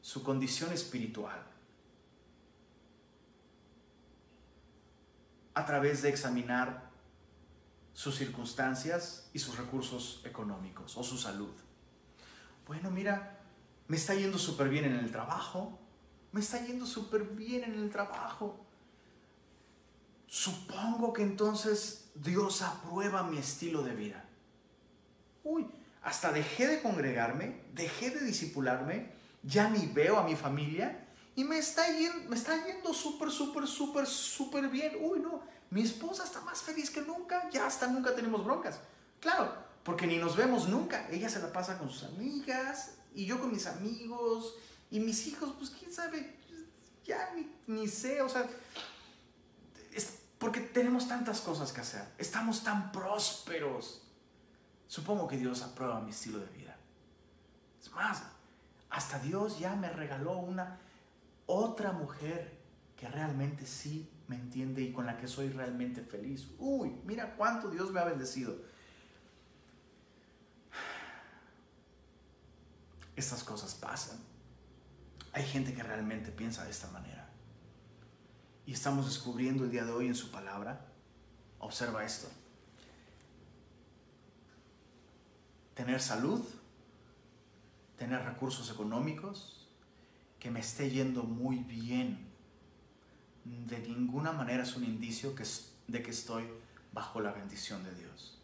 su condición espiritual a través de examinar sus circunstancias y sus recursos económicos o su salud. Bueno, mira, me está yendo súper bien en el trabajo, me está yendo súper bien en el trabajo. Supongo que entonces Dios aprueba mi estilo de vida. Uy, hasta dejé de congregarme, dejé de disipularme, ya ni veo a mi familia y me está yendo, me está yendo súper, súper, súper, súper bien. Uy, no, mi esposa está más feliz que nunca, ya hasta nunca tenemos broncas. Claro, porque ni nos vemos nunca. Ella se la pasa con sus amigas y yo con mis amigos y mis hijos, pues quién sabe, ya ni, ni sé, o sea, es porque tenemos tantas cosas que hacer, estamos tan prósperos Supongo que Dios aprueba mi estilo de vida. Es más, hasta Dios ya me regaló una otra mujer que realmente sí me entiende y con la que soy realmente feliz. Uy, mira cuánto Dios me ha bendecido. Estas cosas pasan. Hay gente que realmente piensa de esta manera. Y estamos descubriendo el día de hoy en su palabra. Observa esto. Tener salud, tener recursos económicos, que me esté yendo muy bien. De ninguna manera es un indicio que, de que estoy bajo la bendición de Dios.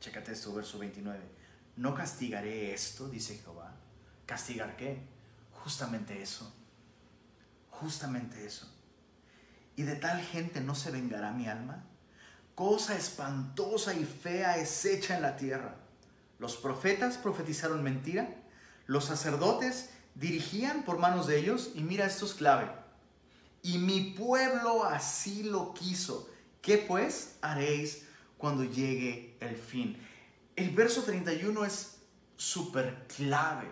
Chécate esto, verso 29. No castigaré esto, dice Jehová. ¿Castigar qué? Justamente eso. Justamente eso. ¿Y de tal gente no se vengará mi alma? Cosa espantosa y fea es hecha en la tierra los profetas profetizaron mentira, los sacerdotes dirigían por manos de ellos, y mira, esto es clave. Y mi pueblo así lo quiso. ¿Qué pues haréis cuando llegue el fin? El verso 31 es súper clave.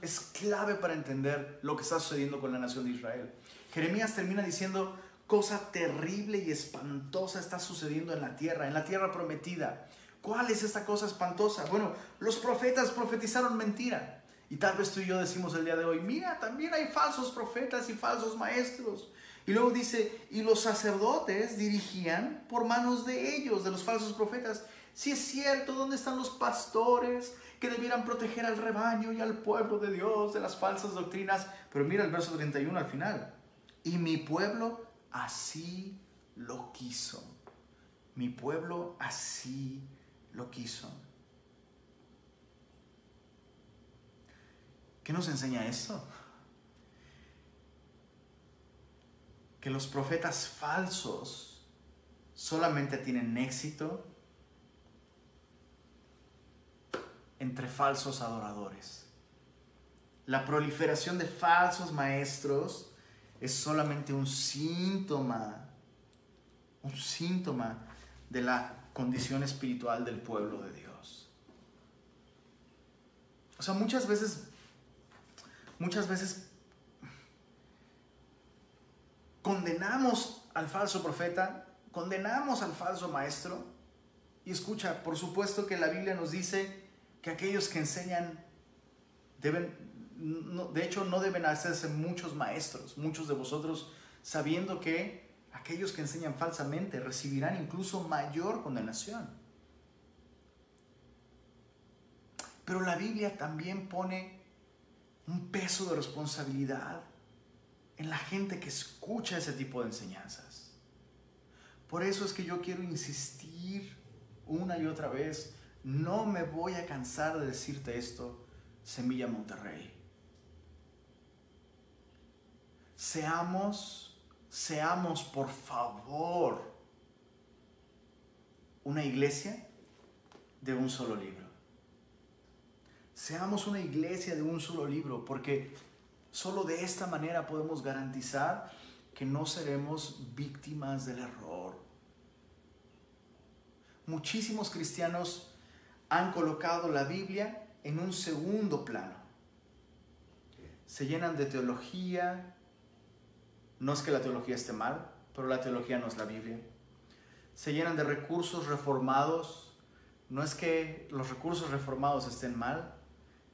Es clave para entender lo que está sucediendo con la nación de Israel. Jeremías termina diciendo, cosa terrible y espantosa está sucediendo en la tierra, en la tierra prometida. ¿Cuál es esta cosa espantosa? Bueno, los profetas profetizaron mentira. Y tal vez tú y yo decimos el día de hoy, mira, también hay falsos profetas y falsos maestros. Y luego dice, y los sacerdotes dirigían por manos de ellos, de los falsos profetas. Si es cierto, ¿dónde están los pastores que debieran proteger al rebaño y al pueblo de Dios de las falsas doctrinas? Pero mira el verso 31 al final. Y mi pueblo así lo quiso. Mi pueblo así lo quiso. ¿Qué nos enseña esto? que los profetas falsos solamente tienen éxito entre falsos adoradores. La proliferación de falsos maestros es solamente un síntoma, un síntoma de la condición espiritual del pueblo de Dios. O sea, muchas veces, muchas veces condenamos al falso profeta, condenamos al falso maestro. Y escucha, por supuesto que la Biblia nos dice que aquellos que enseñan deben, de hecho no deben hacerse muchos maestros, muchos de vosotros sabiendo que aquellos que enseñan falsamente recibirán incluso mayor condenación. Pero la Biblia también pone un peso de responsabilidad en la gente que escucha ese tipo de enseñanzas. Por eso es que yo quiero insistir una y otra vez, no me voy a cansar de decirte esto, Semilla Monterrey. Seamos seamos por favor una iglesia de un solo libro. Seamos una iglesia de un solo libro, porque solo de esta manera podemos garantizar que no seremos víctimas del error. Muchísimos cristianos han colocado la Biblia en un segundo plano. Se llenan de teología, no es que la teología esté mal, pero la teología no es la Biblia. Se llenan de recursos reformados. No es que los recursos reformados estén mal,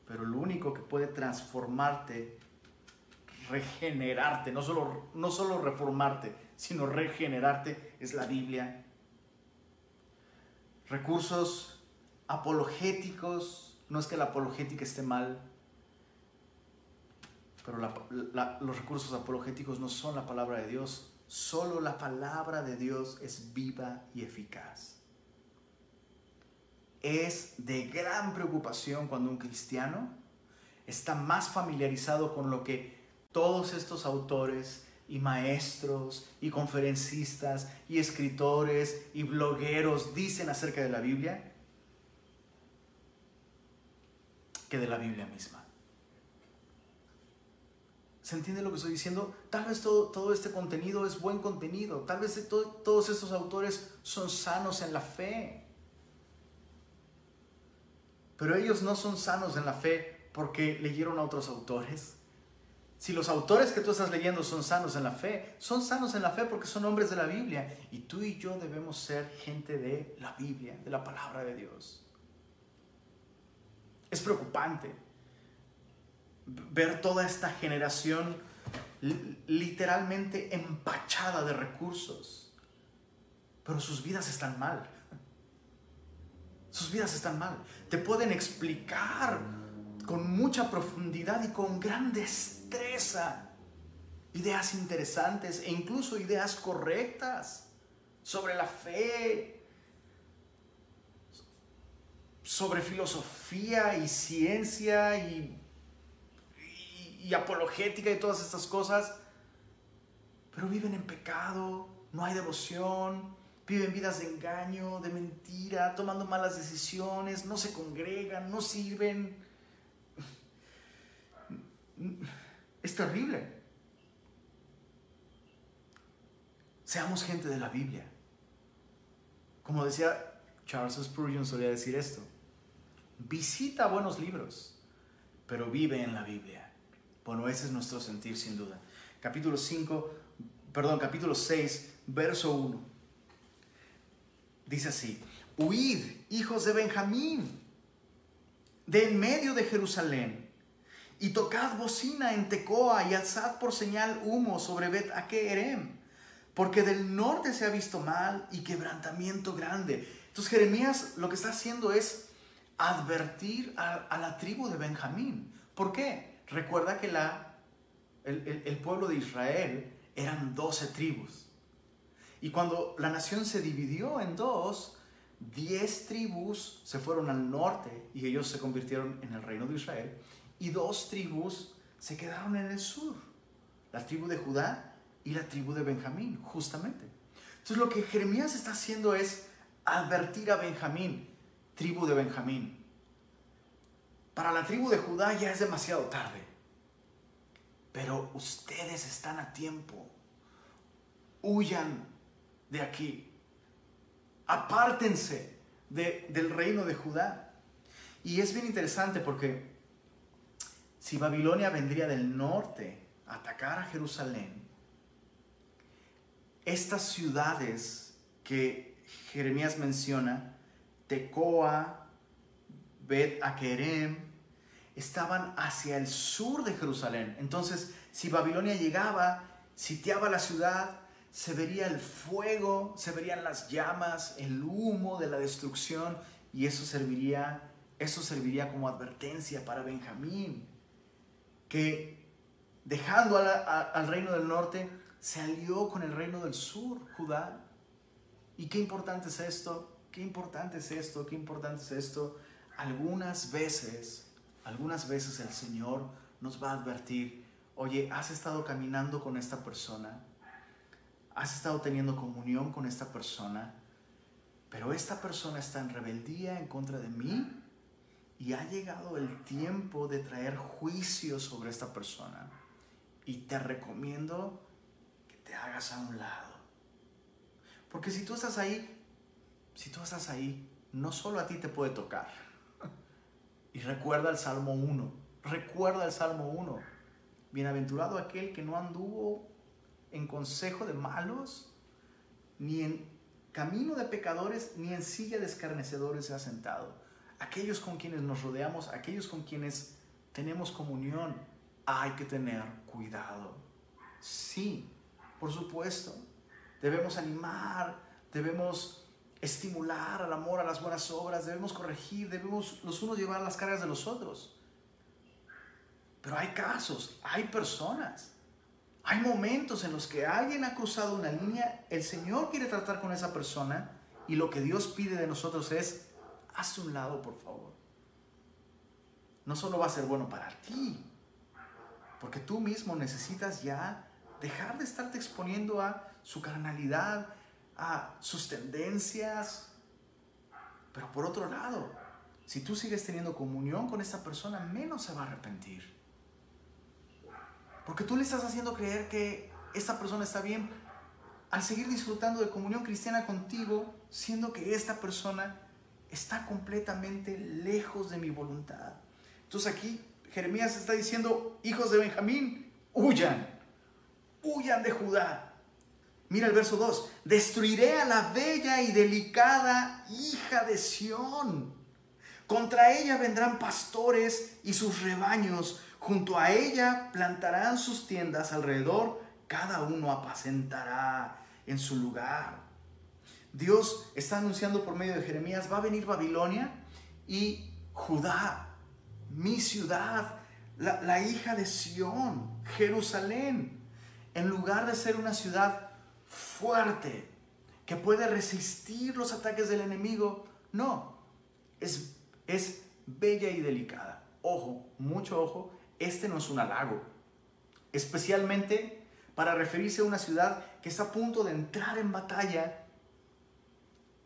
pero lo único que puede transformarte, regenerarte, no solo, no solo reformarte, sino regenerarte es la Biblia. Recursos apologéticos, no es que la apologética esté mal, pero los recursos apologéticos no son la palabra de Dios. Solo la palabra de Dios es viva y eficaz. Es de gran preocupación cuando un cristiano está más familiarizado con lo que todos estos autores y maestros y conferencistas y escritores y blogueros dicen acerca de la Biblia que de la Biblia misma. ¿Se entiende lo que estoy diciendo? Tal vez todo, todo este contenido es buen contenido. Tal vez todos estos autores son sanos en la fe. Pero ellos no son sanos en la fe porque leyeron a otros autores. Si los autores que tú estás leyendo son sanos en la fe, son sanos en la fe porque son hombres de la Biblia. Y tú y yo debemos ser gente de la Biblia, de la palabra de Dios. Es preocupante ver toda esta generación literalmente empachada de recursos, pero sus vidas están mal. Sus vidas están mal. Te pueden explicar con mucha profundidad y con gran destreza ideas interesantes e incluso ideas correctas sobre la fe, sobre filosofía y ciencia y y apologética y todas estas cosas, pero viven en pecado, no hay devoción, viven vidas de engaño, de mentira, tomando malas decisiones, no se congregan, no sirven. Es terrible. Seamos gente de la Biblia. Como decía Charles Spurgeon, solía decir esto. Visita buenos libros, pero vive en la Biblia. Bueno, ese es nuestro sentir sin duda. Capítulo 5, perdón, capítulo 6, verso 1. Dice así, huid, hijos de Benjamín, de en medio de Jerusalén, y tocad bocina en Tecoa y alzad por señal humo sobre Bet Akerem, porque del norte se ha visto mal y quebrantamiento grande. Entonces Jeremías lo que está haciendo es advertir a, a la tribu de Benjamín. ¿Por qué? Recuerda que la, el, pueblo de Israel eran 12 tribus. Y cuando la nación se dividió en dos, 10 tribus se fueron al norte y ellos se convirtieron en el reino de Israel. Y dos tribus se quedaron en el sur. La tribu de Judá y la tribu de Benjamín, justamente. Entonces lo que Jeremías está haciendo es advertir a Benjamín, tribu de Benjamín. Para la tribu de Judá ya es demasiado tarde, pero ustedes están a tiempo. Huyan de aquí. Apártense del reino de Judá. Y es bien interesante porque si Babilonia vendría del norte a atacar a Jerusalén, estas ciudades que Jeremías menciona, Tecoa, Bet Akerem, estaban hacia el sur de Jerusalén. Entonces, si Babilonia llegaba, sitiaba la ciudad, se vería el fuego, se verían las llamas, el humo de la destrucción y eso serviría, eso serviría como advertencia para Benjamín, que dejando al reino del norte, se alió con el reino del sur, Judá. ¿Y qué importante es esto? ¿Qué importante es esto? ¿Qué importante es esto? Algunas veces, algunas veces el Señor nos va a advertir, oye, has estado caminando con esta persona, has estado teniendo comunión con esta persona, pero esta persona está en rebeldía en contra de mí y ha llegado el tiempo de traer juicio sobre esta persona. Y te recomiendo hagas a un lado. Porque si tú estás ahí, si tú estás ahí, no solo a ti te puede tocar. Y recuerda el Salmo 1, recuerda el Salmo 1. Bienaventurado aquel que no anduvo en consejo de malos, ni en camino de pecadores, ni en silla de escarnecedores se ha sentado. Aquellos con quienes nos rodeamos, aquellos con quienes tenemos comunión, hay que tener cuidado. Sí, por supuesto. Debemos animar, debemos estimular al amor, a las buenas obras, debemos corregir, debemos los unos llevar las cargas de los otros. Pero hay casos, hay personas, hay momentos en los que alguien ha cruzado una línea, el Señor quiere tratar con esa persona y lo que Dios pide de nosotros es, haz un lado, por favor. No solo va a ser bueno para ti, porque tú mismo necesitas ya dejar de estarte exponiendo a su carnalidad, a sus tendencias. Pero por otro lado, si tú sigues teniendo comunión con esta persona, menos se va a arrepentir. Porque tú le estás haciendo creer que esta persona está bien al seguir disfrutando de comunión cristiana contigo, siendo que esta persona está completamente lejos de mi voluntad. Entonces aquí Jeremías está diciendo, hijos de Benjamín, huyan huyan de Judá. Mira el verso 2, destruiré a la bella y delicada hija de Sión. Contra ella vendrán pastores y sus rebaños, junto a ella plantarán sus tiendas alrededor, cada uno apacentará en su lugar. Dios está anunciando por medio de Jeremías, va a venir Babilonia y Judá, mi ciudad, la, la hija de Sión, Jerusalén en lugar de ser una ciudad fuerte, que puede resistir los ataques del enemigo, no, es, es bella y delicada. Ojo, mucho ojo, este no es un halago, especialmente para referirse a una ciudad que está a punto de entrar en batalla,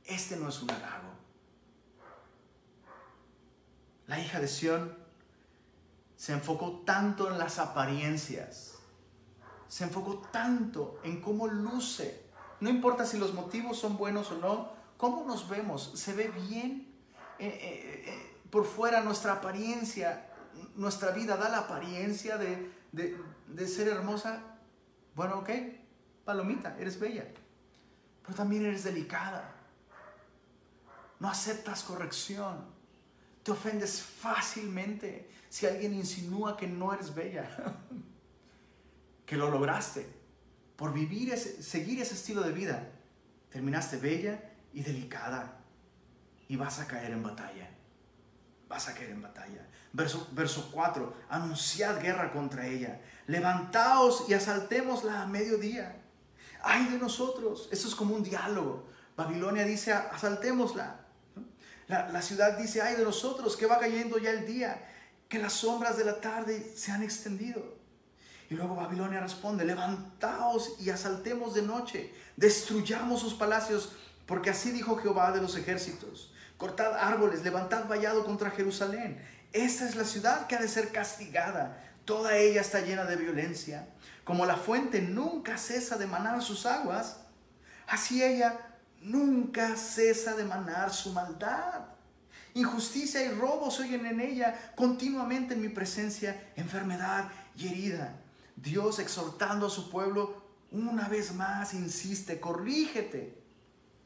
este no es un halago. La hija de Sión se enfocó tanto en las apariencias, se enfocó tanto en cómo luce. No importa si los motivos son buenos o no, cómo nos vemos, se ve bien eh, eh, eh, por fuera nuestra apariencia, nuestra vida da la apariencia de, de ser hermosa. Bueno, ok, palomita, eres bella, pero también eres delicada. No aceptas corrección. Te ofendes fácilmente si alguien insinúa que no eres bella. que lo lograste. Por vivir seguir ese estilo de vida, terminaste bella y delicada. Y vas a caer en batalla. Vas a caer en batalla. Verso, verso 4. Anunciad guerra contra ella. Levantaos y asaltémosla a mediodía. Ay de nosotros. Eso es como un diálogo. Babilonia dice, asaltémosla. La, la ciudad dice, ay de nosotros, que va cayendo ya el día, que las sombras de la tarde se han extendido. Y luego Babilonia responde, levantaos y asaltemos de noche, destruyamos sus palacios, porque así dijo Jehová de los ejércitos. Cortad árboles, levantad vallado contra Jerusalén. Esta es la ciudad que ha de ser castigada. Toda ella está llena de violencia. Como la fuente nunca cesa de manar sus aguas, así ella nunca cesa de manar su maldad. Injusticia y robo oyen en ella continuamente en mi presencia, enfermedad y herida. Dios exhortando a su pueblo una vez más insiste, corrígete.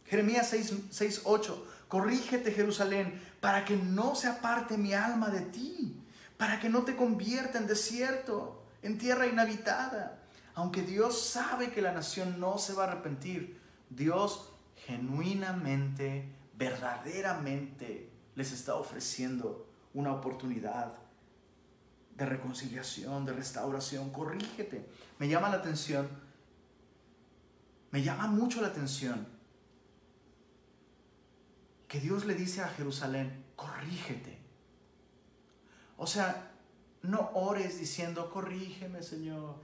Jeremías 6, 8, corrígete Jerusalén para que no se aparte mi alma de ti, para que no te convierta en desierto, en tierra inhabitada. Aunque Dios sabe que la nación no se va a arrepentir, Dios genuinamente, verdaderamente les está ofreciendo una oportunidad de reconciliación, de restauración. Corrígete. Me llama la atención, me llama mucho la atención que Dios le dice a Jerusalén, corrígete. O sea, no ores diciendo, corrígeme Señor.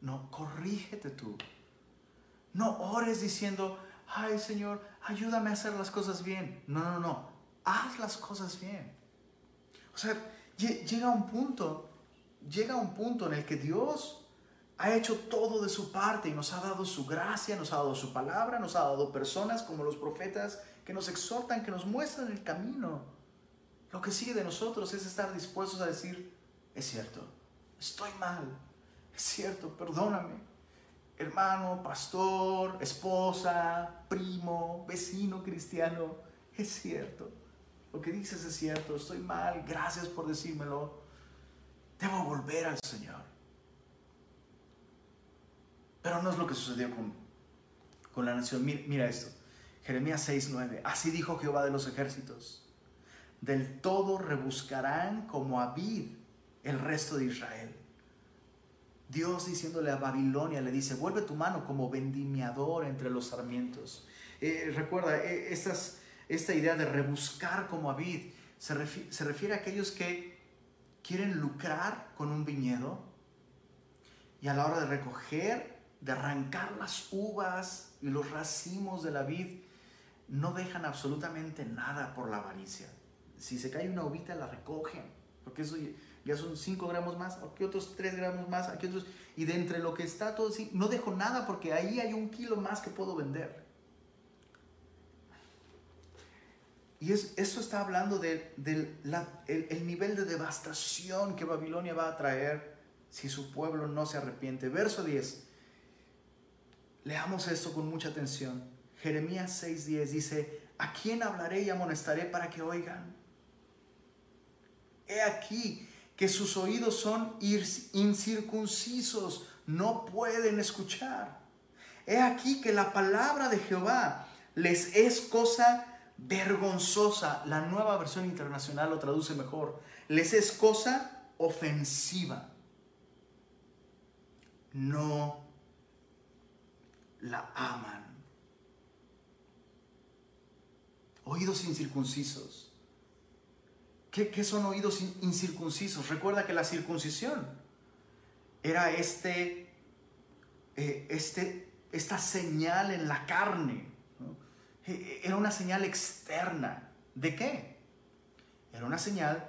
No, corrígete tú. No ores diciendo, ay Señor, ayúdame a hacer las cosas bien. No, no, no, haz las cosas bien. O sea, llega un punto, llega un punto en el que Dios ha hecho todo de su parte y nos ha dado su gracia, nos ha dado su palabra, nos ha dado personas como los profetas que nos exhortan, que nos muestran el camino. Lo que sigue de nosotros es estar dispuestos a decir, es cierto, estoy mal, es cierto, perdóname hermano, pastor, esposa, primo, vecino cristiano, es cierto. Lo que dices es cierto, estoy mal, gracias por decírmelo. Debo volver al Señor. Pero no es lo que sucedió con, con la nación. Mira, esto. Jeremías 6:9. Así dijo Jehová de los ejércitos. Del todo rebuscarán como a vid el resto de Israel Dios diciéndole a Babilonia, le dice, vuelve tu mano como vendimiador entre los sarmientos. Eh, recuerda, eh, esta idea de rebuscar como avid se, se refiere a aquellos que quieren lucrar con un viñedo y a la hora de recoger, de arrancar las uvas y los racimos de la vid, no dejan absolutamente nada por la avaricia. Si se cae una uvita, la recogen, porque eso ya son 5 gramos más, aquí otros 3 gramos más, aquí otros, y de entre lo que está todo así, no dejo nada porque ahí hay un kilo más que puedo vender. Y es, eso está hablando del de, el nivel de devastación que Babilonia va a traer si su pueblo no se arrepiente. Verso 10. Leamos esto con mucha atención. Jeremías 6:10 dice, ¿a quién hablaré y amonestaré para que oigan? He aquí, que sus oídos son incircuncisos, no pueden escuchar. He aquí que la palabra de Jehová les es cosa vergonzosa. La nueva versión internacional lo traduce mejor. Les es cosa ofensiva. No la aman. Oídos incircuncisos. ¿Qué, son oídos incircuncisos? Recuerda que la circuncisión era este, eh, este, esta señal en la carne. E, e, era una señal externa. ¿De qué? Era una señal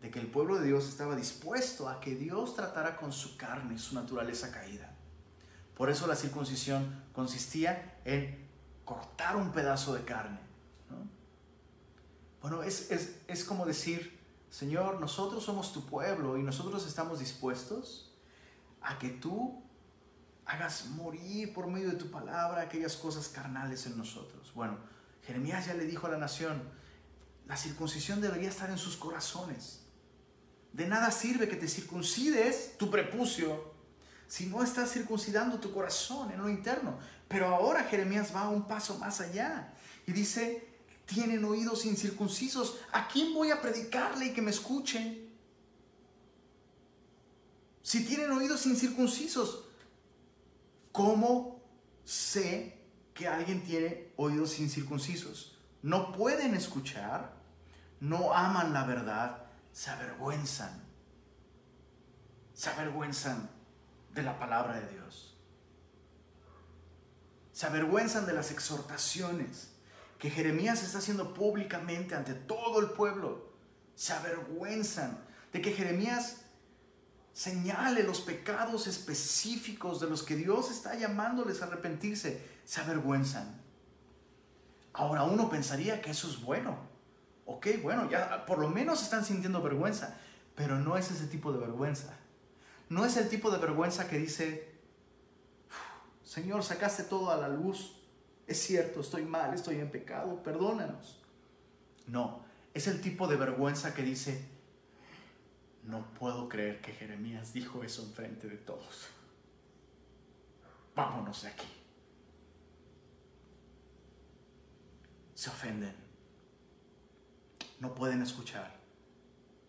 de que el pueblo de Dios estaba dispuesto a que Dios tratara con su carne, su naturaleza caída. Por eso la circuncisión consistía en cortar un pedazo de carne bueno, es, es, como decir, Señor, nosotros somos tu pueblo y nosotros estamos dispuestos a que tú hagas morir por medio de tu palabra aquellas cosas carnales en nosotros. Bueno, Jeremías ya le dijo a la nación, la circuncisión debería estar en sus corazones. De nada sirve que te circuncides tu prepucio si no estás circuncidando tu corazón en lo interno. Pero ahora Jeremías va un paso más allá y dice, tienen oídos incircuncisos. ¿A quién voy a predicarle y que me escuchen? Si tienen oídos incircuncisos, ¿cómo sé que alguien tiene oídos incircuncisos? No pueden escuchar, no aman la verdad, se avergüenzan. Se avergüenzan de la palabra de Dios. Se avergüenzan de las exhortaciones que Jeremías está haciendo públicamente ante todo el pueblo. Se avergüenzan de que Jeremías señale los pecados específicos de los que Dios está llamándoles a arrepentirse. Se avergüenzan. Ahora uno pensaría que eso es bueno. Ok, bueno, ya por lo menos están sintiendo vergüenza, pero no es ese tipo de vergüenza. No es el tipo de vergüenza que dice, Señor, sacaste todo a la luz. Es cierto, estoy mal, estoy en pecado, perdónanos. No, es el tipo de vergüenza que dice, no puedo creer que Jeremías dijo eso enfrente de todos. Vámonos de aquí. Se ofenden. No pueden escuchar.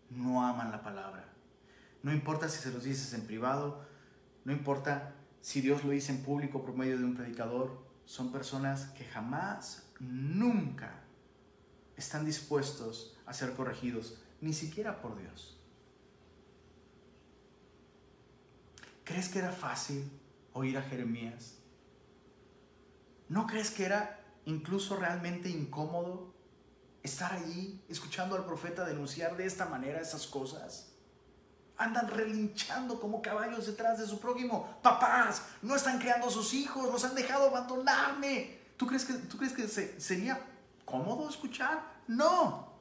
No aman la palabra. No importa si se los dices en privado, no importa si Dios lo dice en público por medio de un predicador, son personas que jamás, nunca están dispuestos a ser corregidos, ni siquiera por Dios. ¿Crees que era fácil oír a Jeremías? ¿No crees que era incluso realmente incómodo estar allí escuchando al profeta denunciar de esta manera esas cosas? andan relinchando como caballos detrás de su prójimo. Papás, no están criando a sus hijos, los han dejado abandonarme. ¿Tú crees que, tú crees que sería cómodo escuchar? No.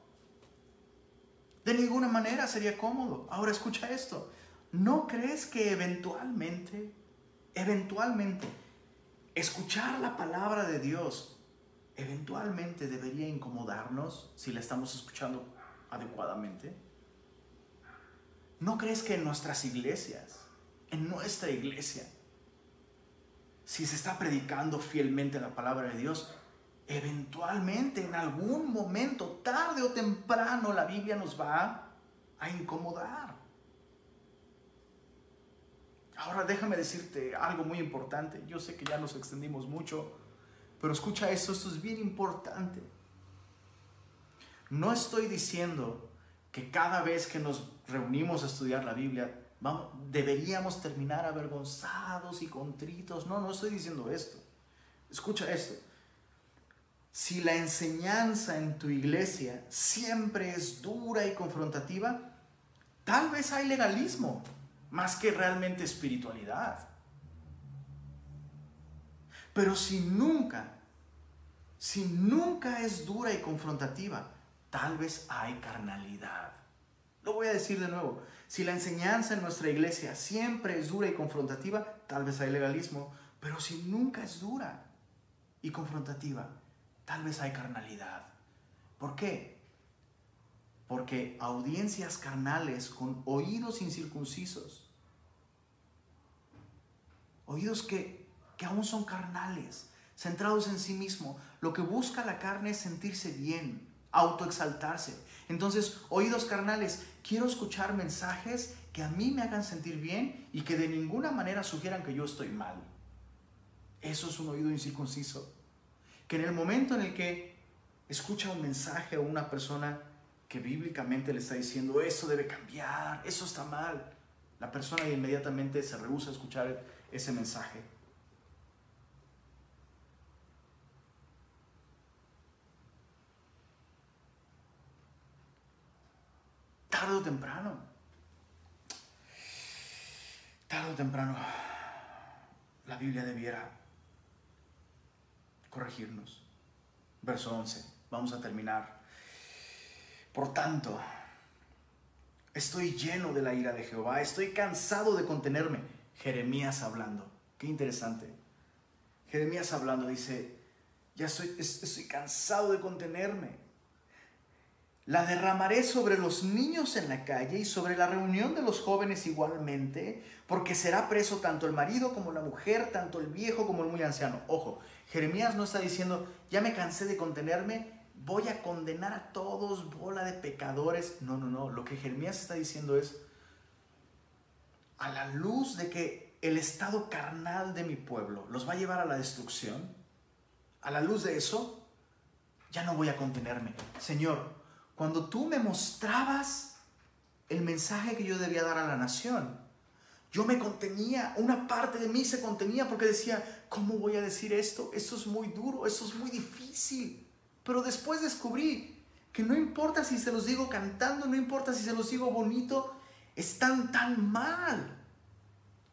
De ninguna manera sería cómodo. Ahora escucha esto. ¿No crees que eventualmente, eventualmente, escuchar la palabra de Dios, eventualmente debería incomodarnos si la estamos escuchando adecuadamente? ¿No crees que en nuestras iglesias, en nuestra iglesia, si se está predicando fielmente la palabra de Dios, eventualmente, en algún momento, tarde o temprano, la Biblia nos va a incomodar? Ahora déjame decirte algo muy importante. Yo sé que ya nos extendimos mucho, pero escucha esto, esto es bien importante. No estoy diciendo que cada vez que nos reunimos a estudiar la Biblia, vamos, deberíamos terminar avergonzados y contritos. No, no estoy diciendo esto. Escucha esto. Si la enseñanza en tu iglesia siempre es dura y confrontativa, tal vez hay legalismo más que realmente espiritualidad. Pero si nunca, si nunca es dura y confrontativa, tal vez hay carnalidad. Lo voy a decir de nuevo. Si la enseñanza en nuestra iglesia siempre es dura y confrontativa, tal vez hay legalismo, pero si nunca es dura y confrontativa, tal vez hay carnalidad. ¿Por qué? Porque audiencias carnales con oídos incircuncisos, oídos que, que aún son carnales, centrados en sí mismo, lo que busca la carne es sentirse bien, autoexaltarse. Entonces, oídos carnales, quiero escuchar mensajes que a mí me hagan sentir bien y que de ninguna manera sugieran que yo estoy mal. Eso es un oído incircunciso. Que en el momento en el que escucha un mensaje o una persona que bíblicamente le está diciendo, eso debe cambiar, eso está mal, la persona inmediatamente se rehúsa a escuchar ese mensaje. tarde o temprano, tarde o temprano, la Biblia debiera corregirnos. Verso 11, vamos a terminar. Por tanto, estoy lleno de la ira de Jehová, estoy cansado de contenerme. Jeremías hablando, qué interesante. Jeremías hablando dice, ya estoy, estoy cansado de contenerme la derramaré sobre los niños en la calle y sobre la reunión de los jóvenes igualmente, porque será preso tanto el marido como la mujer, tanto el viejo como el muy anciano. Ojo, Jeremías no está diciendo, ya me cansé de contenerme, voy a condenar a todos, bola de pecadores. No, no, no, lo que Jeremías está diciendo es, a la luz de que el estado carnal de mi pueblo los va a llevar a la destrucción, a la luz de eso, ya no voy a contenerme. Señor, cuando tú me mostrabas el mensaje que yo debía dar a la nación, Yo me contenía, una parte de mí se contenía porque decía, ¿cómo voy a decir esto? Esto es muy duro, esto es muy difícil. Pero después descubrí que no importa si se los digo cantando, no importa si se los digo bonito, están tan mal,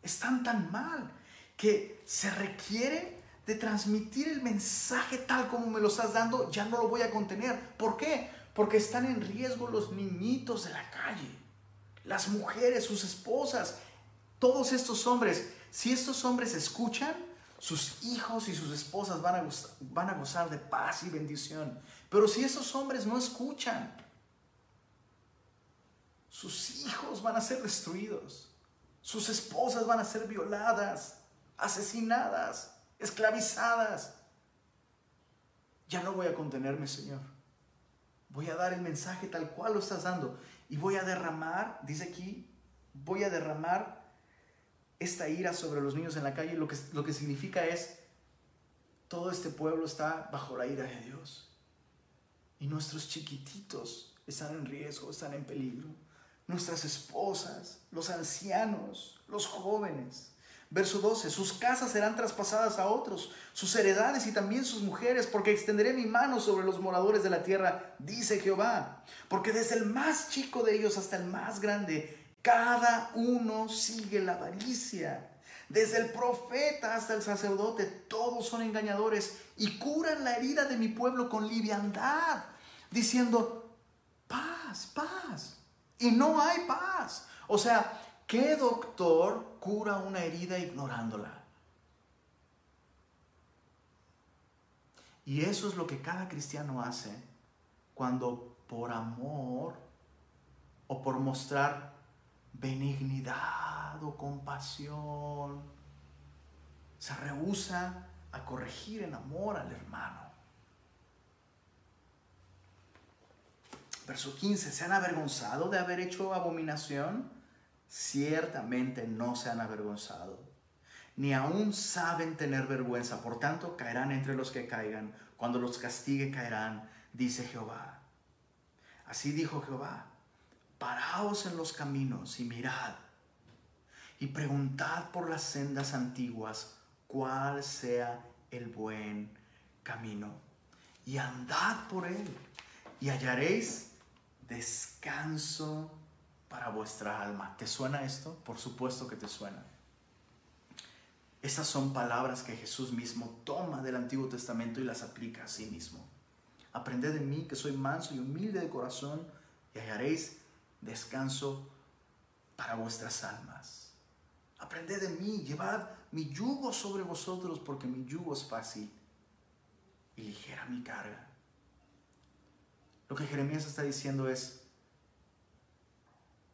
están tan mal, que se requiere de transmitir el mensaje tal como me lo estás dando, ya no lo voy a contener. ¿Por qué? Porque están en riesgo los niñitos de la calle, las mujeres, sus esposas, todos estos hombres. Si estos hombres escuchan, sus hijos y sus esposas van a, gozar, van a gozar de paz y bendición. Pero si esos hombres no escuchan, sus hijos van a ser destruidos. Sus esposas van a ser violadas, asesinadas, esclavizadas. Ya no voy a contenerme, Señor. Voy a dar el mensaje tal cual lo estás dando. Y voy a derramar, dice aquí, voy a derramar esta ira sobre los niños en la calle. Lo que, lo que significa es, todo este pueblo está bajo la ira de Dios. Y nuestros chiquititos están en riesgo, están en peligro. Nuestras esposas, los ancianos, los jóvenes. Verso 12, sus casas serán traspasadas a otros, sus heredades y también sus mujeres, porque extenderé mi mano sobre los moradores de la tierra, dice Jehová. Porque desde el más chico de ellos hasta el más grande, cada uno sigue la avaricia. Desde el profeta hasta el sacerdote, todos son engañadores y curan la herida de mi pueblo con liviandad, diciendo, paz, paz. Y no hay paz. O sea, ¿qué doctor cura una herida ignorándola? Y eso es lo que cada cristiano hace cuando por amor o por mostrar benignidad compasión se rehúsa a corregir en amor al hermano. Verso 15, ¿se han avergonzado de haber hecho abominación? Ciertamente no se han avergonzado, ni aún saben tener vergüenza, por tanto caerán entre los que caigan, cuando los castigue caerán, dice Jehová. Así dijo Jehová, paraos en los caminos y mirad, y preguntad por las sendas antiguas cuál sea el buen camino, y andad por él, y hallaréis descanso para vuestra alma. ¿Te suena esto? Por supuesto que te suena. Estas son palabras que Jesús mismo toma del Antiguo Testamento y las aplica a sí mismo. Aprended de mí que soy manso y humilde de corazón y hallaréis descanso para vuestras almas. Aprended de mí, llevad mi yugo sobre vosotros porque mi yugo es fácil y ligera mi carga. Lo que Jeremías está diciendo es,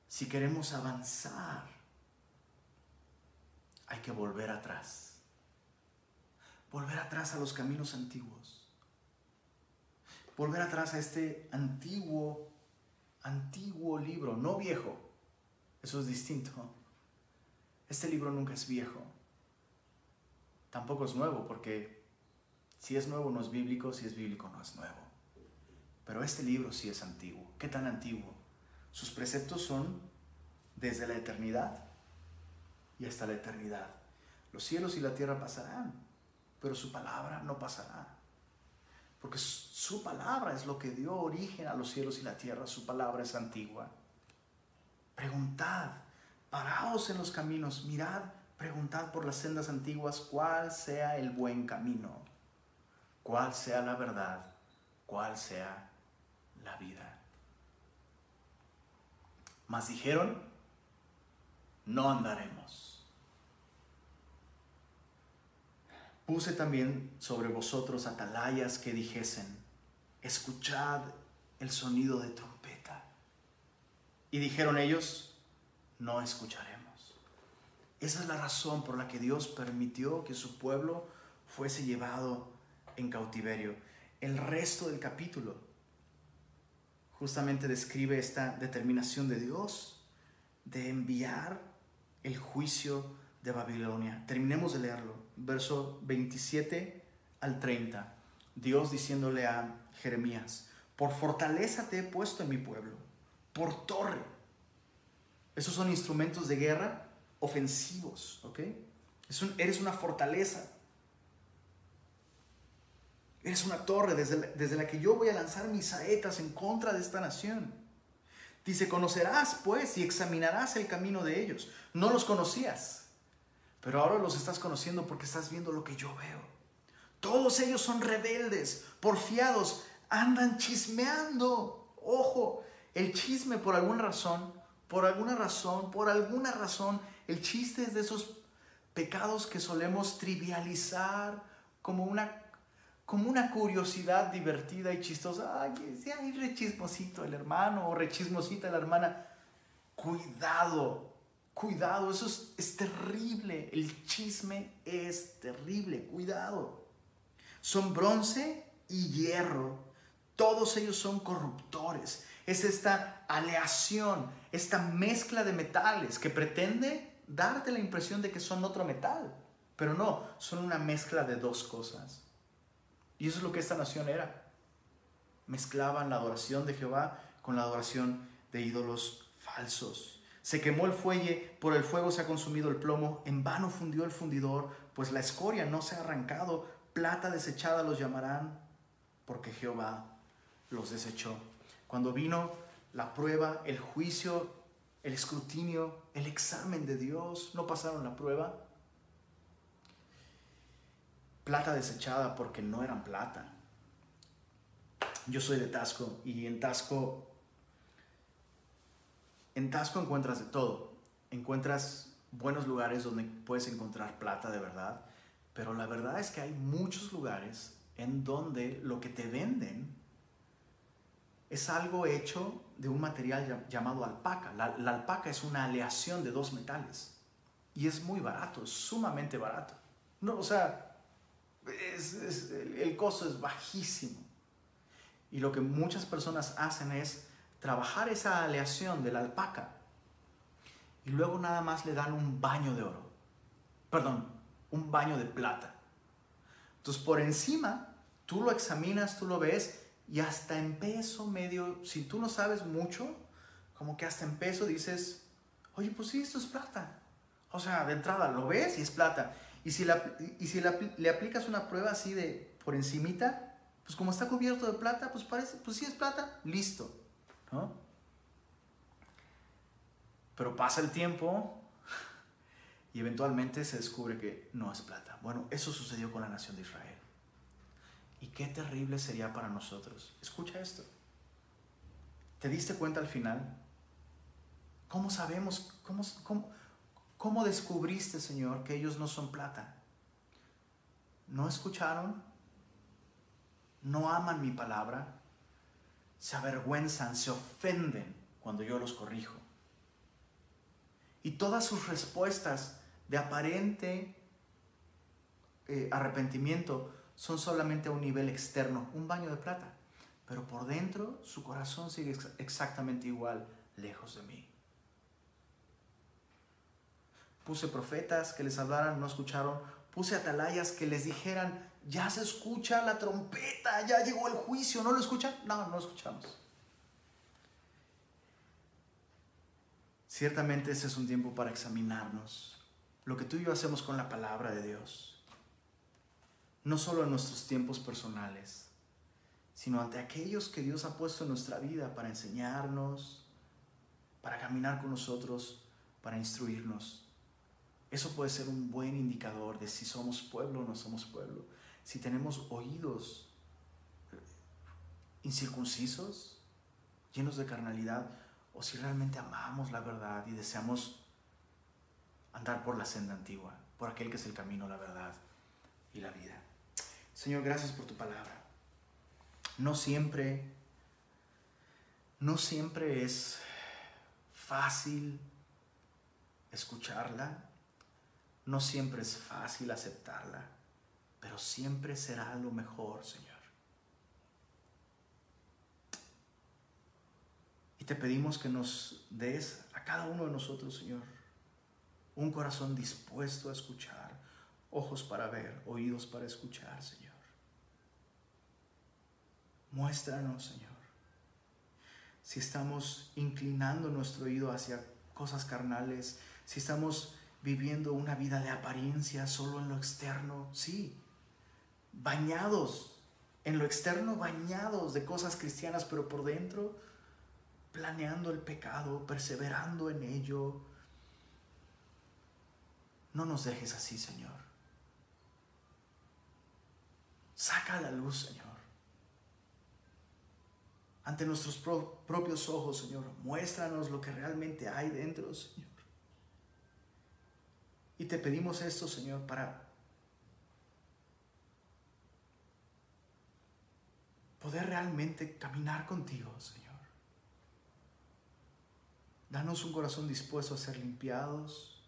si queremos avanzar, hay que volver atrás. Volver atrás a los caminos antiguos. Volver atrás a este antiguo, antiguo libro, no viejo. Eso es distinto. Este libro nunca es viejo. Tampoco es nuevo, porque si es nuevo no es bíblico, si es bíblico no es nuevo. Pero este libro sí es antiguo. ¿Qué tan antiguo? Sus preceptos son desde la eternidad y hasta la eternidad. Los cielos y la tierra pasarán, pero su palabra no pasará. Porque su palabra es lo que dio origen a los cielos y la tierra. Su palabra es antigua. Preguntad, paraos en los caminos, mirad, preguntad por las sendas antiguas cuál sea el buen camino, cuál sea la verdad, cuál sea la vida. Mas dijeron, no andaremos. Puse también sobre vosotros atalayas que dijesen, escuchad el sonido de trompeta. Y dijeron ellos, no escucharemos. Esa es la razón por la que Dios permitió que su pueblo fuese llevado en cautiverio. El resto del capítulo justamente describe esta determinación de Dios de enviar el juicio de Babilonia. Terminemos de leerlo. Verso 27 al 30. Dios diciéndole a Jeremías, por fortaleza te he puesto en mi pueblo, por torre. Esos son instrumentos de guerra ofensivos, ¿ok? eres una fortaleza. Eres una torre desde desde la que yo voy a lanzar mis saetas en contra de esta nación. Dice, conocerás pues y examinarás el camino de ellos. No los conocías, pero ahora los estás conociendo porque estás viendo lo que yo veo. Todos ellos son rebeldes, porfiados, andan chismeando. Ojo, el chisme por alguna razón, por alguna razón, por alguna razón, el chiste es de esos pecados que solemos trivializar como una como una curiosidad divertida y chistosa. Ay, ay, rechismosito el hermano o rechismosita la hermana. Cuidado, cuidado, eso es, es terrible. El chisme es terrible, cuidado. Son bronce y hierro. Todos ellos son corruptores. Es esta aleación, esta mezcla de metales que pretende darte la impresión de que son otro metal. Pero no, son una mezcla de dos cosas. Y eso es lo que esta nación era. Mezclaban la adoración de Jehová con la adoración de ídolos falsos. Se quemó el fuelle, por el fuego se ha consumido el plomo, en vano fundió el fundidor, pues la escoria no se ha arrancado, plata desechada los llamarán, porque Jehová los desechó. Cuando vino la prueba, el juicio, el escrutinio, el examen de Dios, no pasaron la prueba, plata desechada porque no eran plata. Yo soy de Tasco y en Tasco, en Tasco encuentras de todo. Encuentras buenos lugares donde puedes encontrar plata de verdad, pero la verdad es que hay muchos lugares en donde lo que te venden es algo hecho de un material llamado alpaca. La, alpaca es una aleación de dos metales y es muy barato, sumamente barato. No, o sea, el costo es bajísimo. Y lo que muchas personas hacen es trabajar esa aleación de la alpaca y luego nada más le dan un baño de oro. Perdón, un baño de plata. Entonces por encima tú lo examinas, tú lo ves y hasta en peso medio, si tú no sabes mucho, como que hasta en peso dices, oye, pues sí, esto es plata. O sea, de entrada lo ves y es plata. Y si, y si le aplicas una prueba así de por encimita, pues como está cubierto de plata, pues parece, pues sí es plata, listo. Pero pasa el tiempo y eventualmente se descubre que no es plata. Bueno, eso sucedió con la nación de Israel. Y qué terrible sería para nosotros. Escucha esto. ¿Te diste cuenta al final? ¿Cómo sabemos? ¿Cómo, cómo, ¿Cómo descubriste, Señor, que ellos no son plata? ¿No escucharon? ¿No aman mi palabra? Se avergüenzan, se ofenden cuando yo los corrijo. Y todas sus respuestas de aparente eh, arrepentimiento son solamente a un nivel externo, un baño de plata. Pero por dentro su corazón sigue exactamente igual, lejos de mí. Puse profetas que les hablaran, no escucharon. Puse atalayas que les dijeran, ya se escucha la trompeta, ya llegó el juicio, ¿no lo escuchan? No, no escuchamos. Ciertamente ese es un tiempo para examinarnos lo que tú y yo hacemos con la palabra de Dios. No solo en nuestros tiempos personales, sino ante aquellos que Dios ha puesto en nuestra vida para enseñarnos, para caminar con nosotros, para instruirnos. Eso puede ser un buen indicador de si somos pueblo o no somos pueblo. Si tenemos oídos eh, incircuncisos, llenos de carnalidad, o si realmente amamos la verdad y deseamos andar por la senda antigua, por aquel que es el camino, la verdad y la vida. Señor, gracias por tu palabra. No siempre, no siempre es fácil escucharla, no siempre es fácil aceptarla, pero siempre será lo mejor, Señor. Y te pedimos que nos des a cada uno de nosotros, Señor, un corazón dispuesto a escuchar, ojos para ver, oídos para escuchar, Señor. Muéstranos, Señor, si estamos inclinando nuestro oído hacia cosas carnales, si estamos viviendo una vida de apariencia solo en lo externo, sí, bañados en lo externo, bañados de cosas cristianas, pero por dentro planeando el pecado, perseverando en ello. No nos dejes así, Señor. Saca la luz, Señor. Ante nuestros propios ojos, Señor, muéstranos lo que realmente hay dentro, Señor. Y te pedimos esto, Señor, para poder realmente caminar contigo, Señor. Danos un corazón dispuesto a ser limpiados,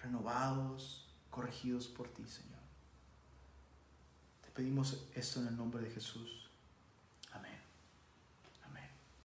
renovados, corregidos por ti, Señor. Te pedimos esto en el nombre de Jesús.